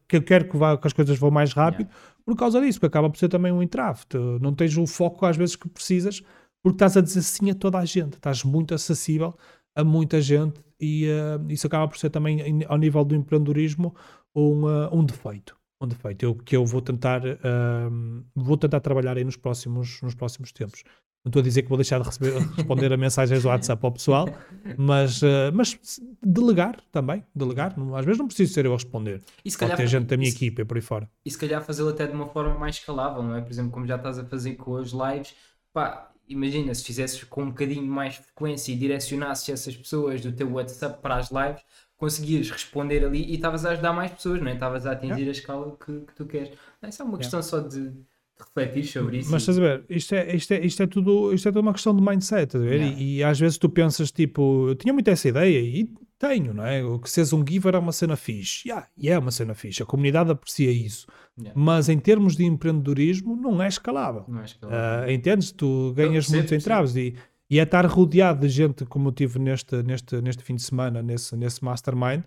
que eu quero que, vá, que as coisas vão mais rápido yeah. por causa disso, porque acaba por ser também um entrave. Não tens o foco às vezes que precisas, porque estás a dizer sim a toda a gente, estás muito acessível a muita gente e uh, isso acaba por ser também ao nível do empreendedorismo um, uh, um defeito um defeito eu, que eu vou tentar uh, vou tentar trabalhar aí nos próximos nos próximos tempos não estou a dizer que vou deixar de receber, responder a mensagens do WhatsApp ao pessoal, mas, uh, mas delegar também, delegar. Às vezes não preciso ser eu a responder. E se Pode calhar, ter gente da minha equipa por aí fora. E se calhar fazê-lo até de uma forma mais escalável, não é? Por exemplo, como já estás a fazer com as lives, pá, imagina se fizesses com um bocadinho mais frequência e direcionasses essas pessoas do teu WhatsApp para as lives, conseguias responder ali e estavas a ajudar mais pessoas, não é? Estavas a atingir yeah. a escala que, que tu queres. Isso é uma questão yeah. só de refletir sobre isso. Mas estás a ver, isto é, isto, é, isto, é tudo, isto é tudo uma questão de mindset, estás a ver? Yeah. E, e, às vezes tu pensas, tipo, eu tinha muito essa ideia e tenho, não é? O que seres um giver é uma cena fixe. Yeah, e é uma cena fixe, a comunidade aprecia isso. Yeah. Mas em termos de empreendedorismo, não é escalável. Não é escalável. Uh, entendes? Tu ganhas então, muitos entraves e, e é estar rodeado de gente como eu tive neste, neste, neste fim de semana, nesse, nesse mastermind,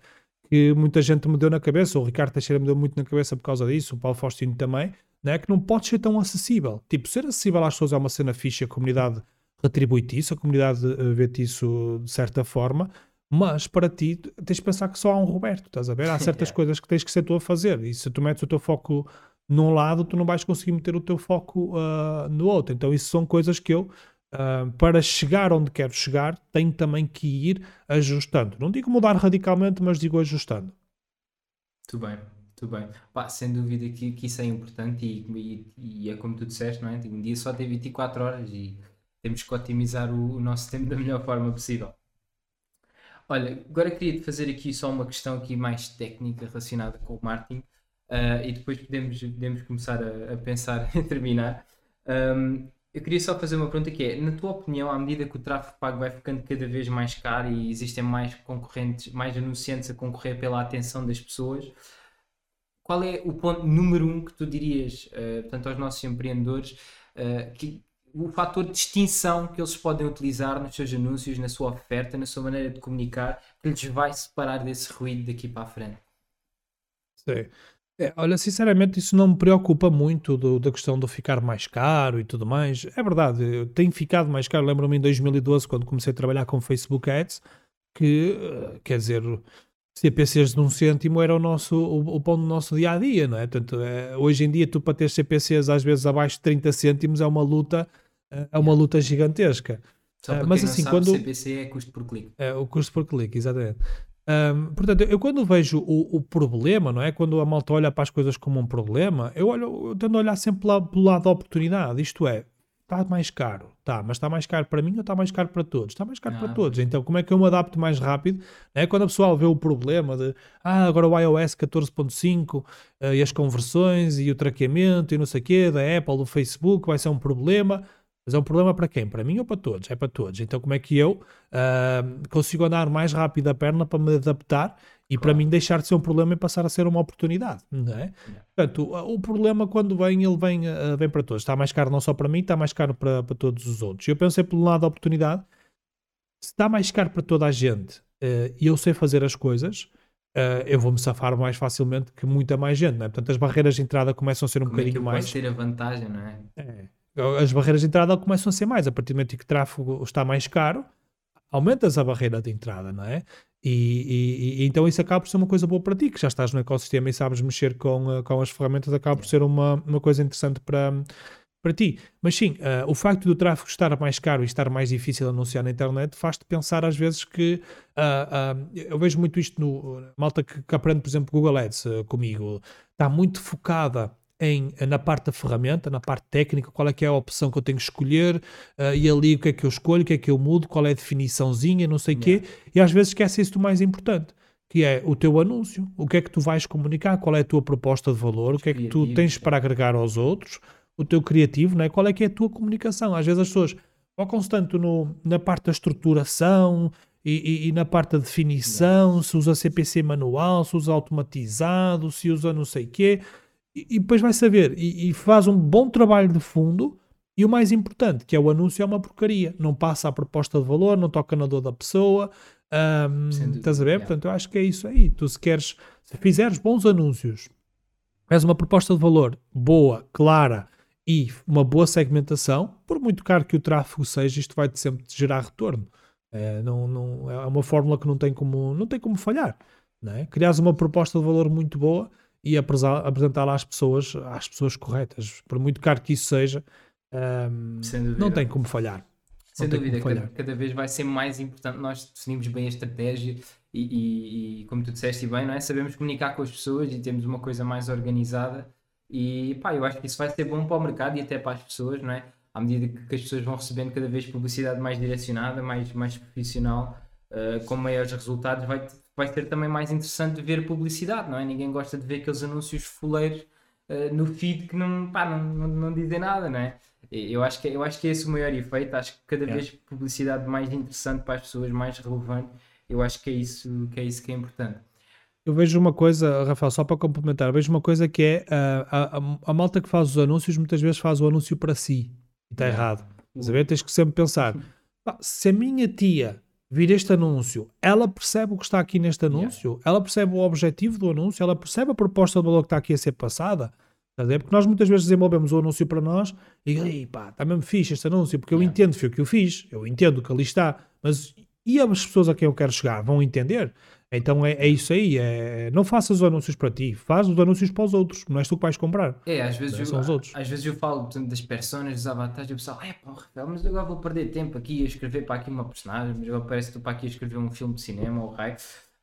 que muita gente me deu na cabeça, o Ricardo Teixeira me deu muito na cabeça por causa disso, o Paulo Faustino também, né, que não pode ser tão acessível. Tipo, ser acessível às pessoas é uma cena fixe, a comunidade retribui-te isso, a comunidade uh, vê-te isso de certa forma, mas para ti tens de pensar que só há um Roberto, estás a ver? Há certas yeah. coisas que tens que ser tu a fazer, e se tu metes o teu foco num lado, tu não vais conseguir meter o teu foco uh, no outro. Então, isso são coisas que eu, uh, para chegar onde quero chegar, tenho também que ir ajustando. Não digo mudar radicalmente, mas digo ajustando. Muito bem. Muito bem. Pá, sem dúvida que, que isso é importante e, e, e, é como tu disseste, não é? Um dia só tem 24 horas e temos que otimizar o, o nosso tempo da melhor forma possível. Olha, agora queria fazer aqui só uma questão aqui mais técnica relacionada com o marketing uh, e depois podemos, podemos começar a, a pensar em terminar. Um, eu queria só fazer uma pergunta que é, na tua opinião, à medida que o tráfego pago vai ficando cada vez mais caro e existem mais concorrentes, mais anunciantes a concorrer pela atenção das pessoas, qual é o ponto número um que tu dirias, uh, portanto, aos nossos empreendedores, uh, que, o fator de distinção que eles podem utilizar nos seus anúncios, na sua oferta, na sua maneira de comunicar, que lhes vai separar desse ruído daqui para a frente? Sim. É, olha, sinceramente, isso não me preocupa muito do, da questão de ficar mais caro e tudo mais. É verdade, tem ficado mais caro. Lembro-me em 2012, quando comecei a trabalhar com Facebook Ads, que, eh, quer dizer, CPCs de um cêntimo era o, nosso, o, o pão do nosso dia a dia, não é? Portanto, é, hoje em dia, tu para ter CPCs às vezes abaixo de 30 cêntimos é uma luta, é uma luta gigantesca. Só para uh, mas assim, sabe, quando CPC é custo por clique. É o custo por clique, exatamente. Um, portanto, eu quando vejo o, o, problema, não é? Quando a malta olha para as coisas como um problema, eu, olho, eu tendo a olhar sempre lá, pelo lado da oportunidade. Isto é, está mais caro. Tá, mas está mais caro para mim ou está mais caro para todos? Está mais caro ah, para todos. Então, como é que eu me adapto mais rápido? É quando a pessoa vê o problema de ah, agora o iOS 14.5 uh, e as conversões e o traqueamento e não sei o quê, da Apple, do Facebook, vai ser um problema. Mas é um problema para quem? Para mim ou para todos? É para todos. Então, como é que eu uh, consigo andar mais rápido a perna para me adaptar e claro. para mim deixar de ser um problema e passar a ser uma oportunidade, não é? Portanto, o, o, problema quando vem, ele vem, uh, vem para todos. Está mais caro não só para mim, está mais caro para, para todos os outros. Eu pensei pelo lado da oportunidade, se está mais caro para toda a gente uh, e eu sei fazer as coisas, uh, eu vou-me safar mais facilmente que muita mais gente, não é? Portanto, as barreiras de entrada começam a ser um Como bocadinho é mais... ter a vantagem, não é? É as barreiras de entrada começam a ser mais. A partir do momento que o tráfego está mais caro, aumentas a barreira de entrada, não é? E, e, e, então isso acaba por ser uma coisa boa para ti, que já estás no ecossistema e sabes mexer com, eh, com as ferramentas, acaba por ser uma, uma coisa interessante para, para ti. Mas sim, uh, o facto do tráfego estar mais caro e estar mais difícil de anunciar na internet faz-te pensar às vezes que uh, uh, eu vejo muito isto no malta que, que aprende, por exemplo, Google Ads comigo, está muito focada em, na parte da ferramenta, na parte técnica, qual é que é a opção que eu tenho que escolher, uh, e ali o que é que eu escolho, o que é que eu mudo, qual é a definiçãozinha, não sei o yeah. quê, e às vezes esquece isso do mais importante, que é o teu anúncio, o que é que tu vais comunicar, qual é a tua proposta de valor, o que é que tu tens para agregar aos outros, o teu criativo, não é? qual é que é a tua comunicação. Às vezes as pessoas focam-se tanto no, na parte da estruturação, e, e, e, na parte da definição, se usa CPC manual, se usa automatizado, se usa não sei o quê, e, depois vai saber e, e, faz um bom trabalho de fundo E o mais importante, que é o anúncio, é uma porcaria. Não passa a proposta de valor, não toca na dor da pessoa. Um, estás a ver? Yeah. Portanto, eu acho que é isso aí. Tu, se queres, se fizeres bons anúncios, és uma proposta de valor boa, clara e uma boa segmentação, por muito caro que o tráfego seja, isto vai-te sempre gerar retorno. É, não, não, é uma fórmula que não tem como, não tem como falhar. Não é? Criares uma proposta de valor muito boa e apresentá-la às pessoas, às pessoas corretas. Por muito caro que isso seja, um, não tem como falhar. Sem dúvida, cada, cada, vez vai ser mais importante nós definirmos bem a estratégia e, e, e, como tu disseste bem, não é? Sabemos comunicar com as pessoas e temos uma coisa mais organizada e pá, eu acho que isso vai ser bom para o mercado e até para as pessoas, não é? À medida que as pessoas vão recebendo cada vez publicidade mais direcionada, mais, mais profissional, uh, com maiores resultados, vai, vai ser também mais interessante ver publicidade, não é? Ninguém gosta de ver aqueles anúncios fuleiros uh, no feed que não, pá, não, não, não dizem nada, não é? Eu acho que, eu acho que é esse o maior efeito. Acho que cada vez publicidade mais interessante para as pessoas, mais relevante. Eu acho que é isso que é, isso que é importante. Eu vejo uma coisa, Rafael, só para complementar, vejo uma coisa que é a, a, a malta que faz os anúncios muitas vezes faz o anúncio para si e está errado. Saber? Tens que sempre pensar: se a minha tia vir este anúncio, ela percebe o que está aqui neste anúncio, yeah. ela percebe o objetivo do anúncio, ela percebe a proposta de valor que está aqui a ser passada. Porque nós muitas vezes desenvolvemos o anúncio para nós e digo, pá, está mesmo fixe este anúncio, porque eu yeah. entendo foi o que eu fiz, eu entendo que ali está, mas e as pessoas a quem eu quero chegar vão entender? Então é, é isso aí, é, não faças os anúncios para ti, faz os anúncios para os outros, não és tu que vais comprar. É, às vezes, eu, são os outros. às vezes eu falo portanto, das personas, dos avatares, e o pessoal, é pá, mas agora vou perder tempo aqui a escrever para aqui uma personagem, mas agora parece que estou para aqui a escrever um filme de cinema ou raio.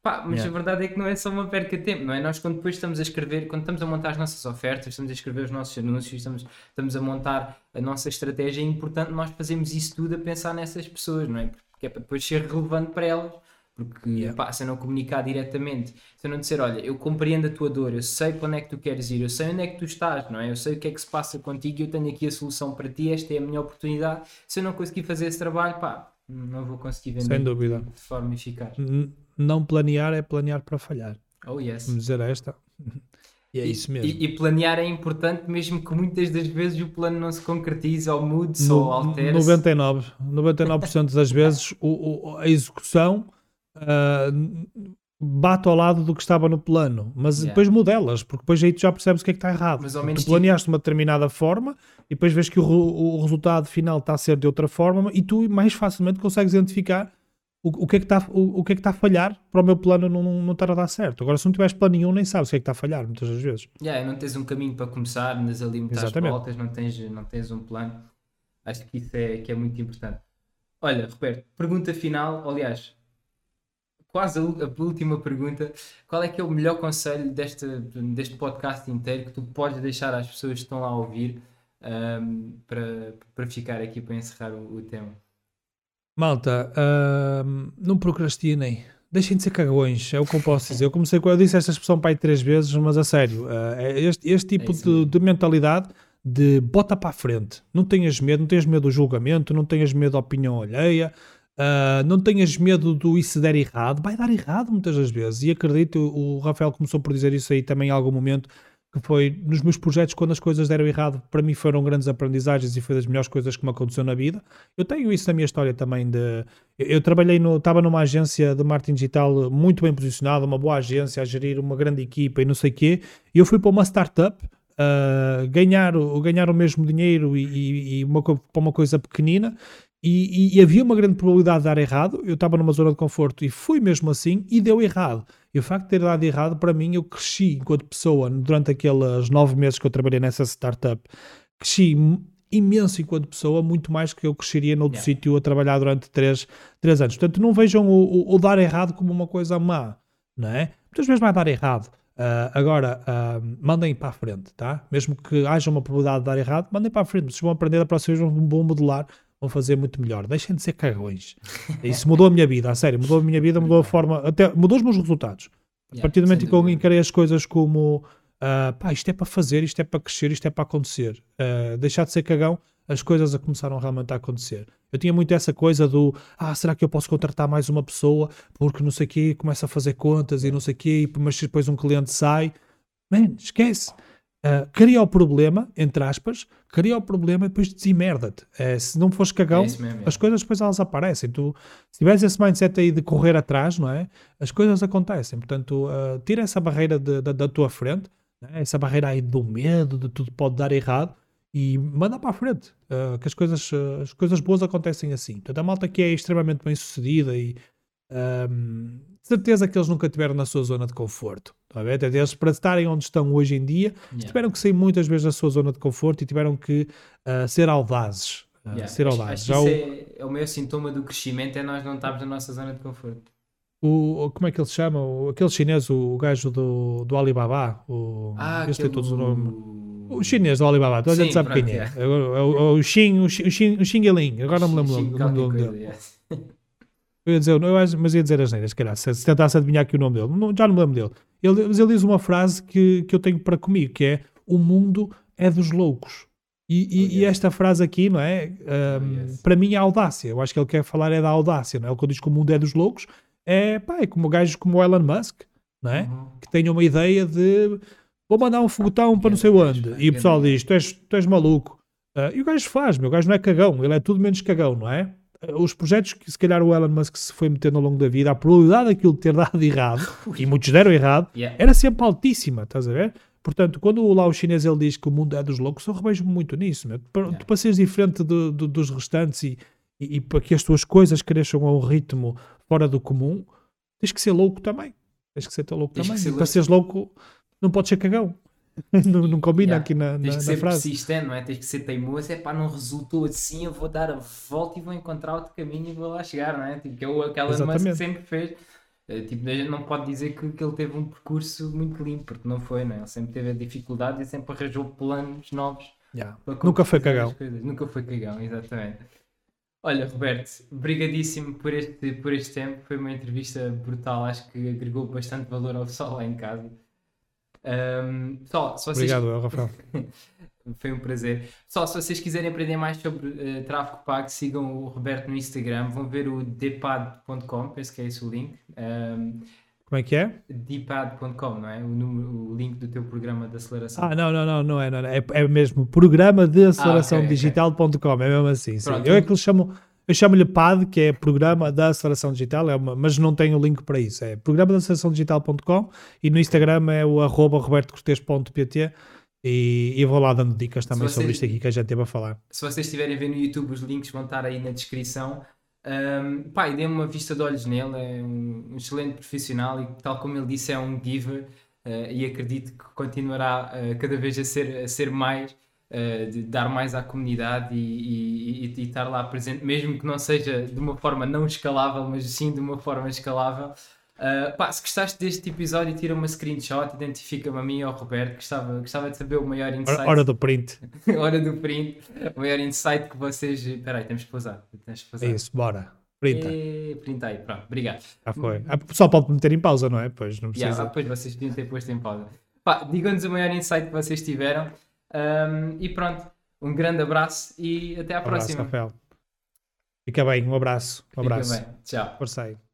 Pá, mas yeah. a verdade é que não é só uma perca de tempo, não é? Nós quando depois estamos a escrever, quando estamos a montar as nossas ofertas, estamos a escrever os nossos anúncios, estamos, estamos a montar a nossa estratégia, é importante nós fazermos isso tudo a pensar nessas pessoas, não é? Porque é para depois ser relevante para elas. Porque yeah. pá, se eu não comunicar diretamente, se eu não disser, olha, eu compreendo a tua dor, eu sei para onde é que tu queres ir, eu sei onde é que tu estás, não é? Eu sei o que é que se passa contigo e eu tenho aqui a solução para ti, esta é a minha oportunidade. Se eu não conseguir fazer esse trabalho, pá, não vou conseguir vender Sem dúvida. de forma eficaz. não planear é planear para falhar. Oh, yes. Vamos dizer esta. E é e, isso mesmo. E, e, planear é importante, mesmo que muitas das vezes o plano não se concretize, ou mude-se, ou altere 99%, 99 das vezes o, o, a execução uh, bate ao lado do que estava no plano, mas yeah. depois modelas, porque depois aí tu já percebes o que é que está errado. Mas, ao menos tu planeaste de uma determinada forma e depois vês que o, o, resultado final está a ser de outra forma e tu mais facilmente consegues identificar o, o, que, é que está, o, o que é que está a falhar para o meu plano não, não, estar a dar certo. Agora, se não tiveres plano nenhum, nem sabes o que é que está a falhar, muitas das vezes. Yeah, não tens um caminho para começar, andas ali muitas voltas, não tens, não tens um plano. Acho que isso é, que é muito importante. Olha, Roberto, pergunta final, aliás, quase a, a, última pergunta. Qual é que é o melhor conselho deste, deste podcast inteiro que tu podes deixar às pessoas que estão lá a ouvir um, para, para ficar aqui para encerrar o, o tema? Malta, uh, não procrastinem. Deixem de ser cagões, é o que eu posso dizer. Eu comecei eu disse esta expressão para aí três vezes, mas a sério, uh, este, este tipo é de, de, mentalidade de bota para a frente. Não tenhas medo, não tenhas medo do julgamento, não tenhas medo da opinião alheia, uh, não tenhas medo do isso der errado. Vai dar errado muitas das vezes. E acredito, o Rafael começou por dizer isso aí também em algum momento que foi nos meus projetos, quando as coisas deram errado, para mim foram grandes aprendizagens e foi das melhores coisas que me aconteceu na vida. Eu tenho isso na minha história também. De, eu, eu trabalhei, no, estava numa agência de marketing digital muito bem posicionada, uma boa agência, a gerir uma grande equipa e não sei o quê, e eu fui para uma startup. Uh, ganhar, ganhar o mesmo dinheiro e, e, e uma, para uma coisa pequenina e, e, e, havia uma grande probabilidade de dar errado. Eu estava numa zona de conforto e fui mesmo assim e deu errado. E o facto de ter dado errado, para mim, eu cresci enquanto pessoa durante aqueles nove meses que eu trabalhei nessa startup. Cresci imenso enquanto pessoa, muito mais que eu cresceria noutro yeah. sítio a trabalhar durante três, três anos. Portanto, não vejam o, o, o, dar errado como uma coisa má, não é? Muitas vezes vai dar errado. Uh, agora, uh, mandem para a frente, tá? Mesmo que haja uma probabilidade de dar errado, mandem para a frente. Vocês vão aprender a próxima vez, vão modelar vão fazer muito melhor. Deixem de ser cagões. Isso mudou a minha vida, a sério, mudou a minha vida, mudou a forma, até mudou os meus resultados. A partir do momento em que eu encarei as coisas como uh, pá, isto é para fazer, isto é para crescer, isto é para acontecer, uh, deixar de ser cagão, as coisas começaram realmente a acontecer. Eu tinha muito essa coisa do ah, será que eu posso contratar mais uma pessoa porque não sei o quê, começa a fazer contas e não sei o quê, mas depois um cliente sai. Man, esquece Uh, cria o problema, entre aspas, cria o problema e depois desemerda-te. É, se não fores cagão, é mesmo, as coisas depois elas aparecem. Tu, se tiveres esse mindset aí de correr atrás, não é? As coisas acontecem. Portanto, uh, tira essa barreira de, de, da tua frente, é? essa barreira aí do medo, de tudo pode dar errado, e manda para a frente. Uh, que as coisas, as coisas boas acontecem assim. Portanto, a malta que é extremamente bem sucedida e. Um, certeza que eles nunca tiveram na sua zona de conforto. A ver? Eles, para estarem onde estão hoje em dia, yeah. tiveram que sair muitas vezes da sua zona de conforto e tiveram que uh, ser audazes. Uh, yeah. ser audazes. Acho, acho Já o... É, é, o maior sintoma do crescimento, é nós não estarmos na nossa zona de conforto. O, como é que ele se chama? O, aquele chinês, o, o gajo do, do Alibaba. O, ah, este aquele... tem todos o nome. O chinês do Alibaba, toda a gente sabe quem é. é. O, o, Xing, o Xing, o Xing agora não me lembro o nome dele. Eu ia dizer, eu, mas ia dizer as neiras, se calhar, se, se tentasse adivinhar aqui o nome dele, não, já não me lembro dele. Ele, mas ele diz uma frase que, que eu tenho para comigo, que é o mundo é dos loucos. E, e, oh, yes. e esta frase aqui, não é? Um, oh, yes. Para mim é audácia. Eu acho que ele quer falar é da audácia, não é? Ele quando diz que o mundo é dos loucos, é, pá, é como gajos como o Elon Musk, não é? Uhum. Que tenham uma ideia de vou mandar um foguetão para não sei onde. E o pessoal diz, tu és, tu és maluco. Uh, e o gajo faz, meu. O gajo não é cagão, ele é tudo menos cagão, não é? Os projetos que se calhar o Elon Musk se foi metendo ao longo da vida, a probabilidade daquilo ter dado errado, e muitos deram errado, yeah. era sempre altíssima, estás a ver? Portanto, quando lá o chinês ele diz que o mundo é dos loucos, eu revejo-me muito nisso. Meu. Para, yeah. Tu para seres diferente do, do, dos restantes e, e, e, para que as tuas coisas cresçam a um ritmo fora do comum, tens que ser louco também. Tens que ser tão louco tens também. Ser para seres louco, não podes ser cagão. não, não combina yeah. aqui na, na, Tens que ser frase. persistente, não é? Tens que ser teimoso. É pá, não resultou assim, eu vou dar a volta e vou encontrar outro caminho e vou lá chegar, não é? Tipo, que é aquela Musk que sempre fez. Eh, tipo, a gente não pode dizer que, que ele teve um percurso muito limpo, porque não foi, não é? Ele sempre teve a dificuldade e sempre arranjou planos novos. Yeah. Nunca foi cagão. Nunca foi cagão, exatamente. Olha, Roberto, brigadíssimo por este, por este tempo. Foi uma entrevista brutal. Acho que agregou bastante valor ao pessoal lá em casa. Um, só, se vocês... Obrigado, Rafael. Foi um prazer. Só se vocês quiserem aprender mais sobre uh, tráfego pago, sigam o Roberto no Instagram. Vão ver o depad.com, penso que é esse o link. Um, Como é que é? depad.com, não é? O, número, o link do teu programa de aceleração. Ah, não, não, não, não é. Não é, é mesmo programa de aceleração ah, okay, digital.com, okay. é mesmo assim. Pronto, Eu é que eles chamam eu chamo-lhe PAD, que é Programa da Aceleração Digital, é uma, mas não tenho o link para isso. É programa da aceleração digital.com e no Instagram é o arroba robertocortes.pt e, e vou lá dando dicas também vocês, sobre isto aqui que a gente teve a falar. Se vocês estiverem a ver no YouTube, os links vão estar aí na descrição. Um, pá, e dê uma vista de olhos nele, é um, um, excelente profissional e tal como ele disse é um giver uh, e acredito que continuará uh, cada vez a ser, a ser mais uh, de dar mais à comunidade e, e, e, estar lá presente, mesmo que não seja de uma forma não escalável, mas sim de uma forma escalável. Uh, pá, se gostaste deste episódio, tira uma screenshot, identifica-me a mim e ao Roberto. Gostava, gostava de saber o maior insight. Hora do print. Hora do print. O maior insight que vocês. Espera aí, temos que pousar. Temos que pousar. É isso, bora. Printa. E... Printa aí, pronto, obrigado. Já foi. Ah, só pode meter em pausa, não é? Pois não precisa. Yeah, depois vocês podiam ter posto em pausa. digam-nos o maior insight que vocês tiveram. Um, e pronto, um grande abraço e até à um próxima. Abraço, Rafael. Fica bem, um abraço. Um abraço. Fica bem. Tchau. Força aí.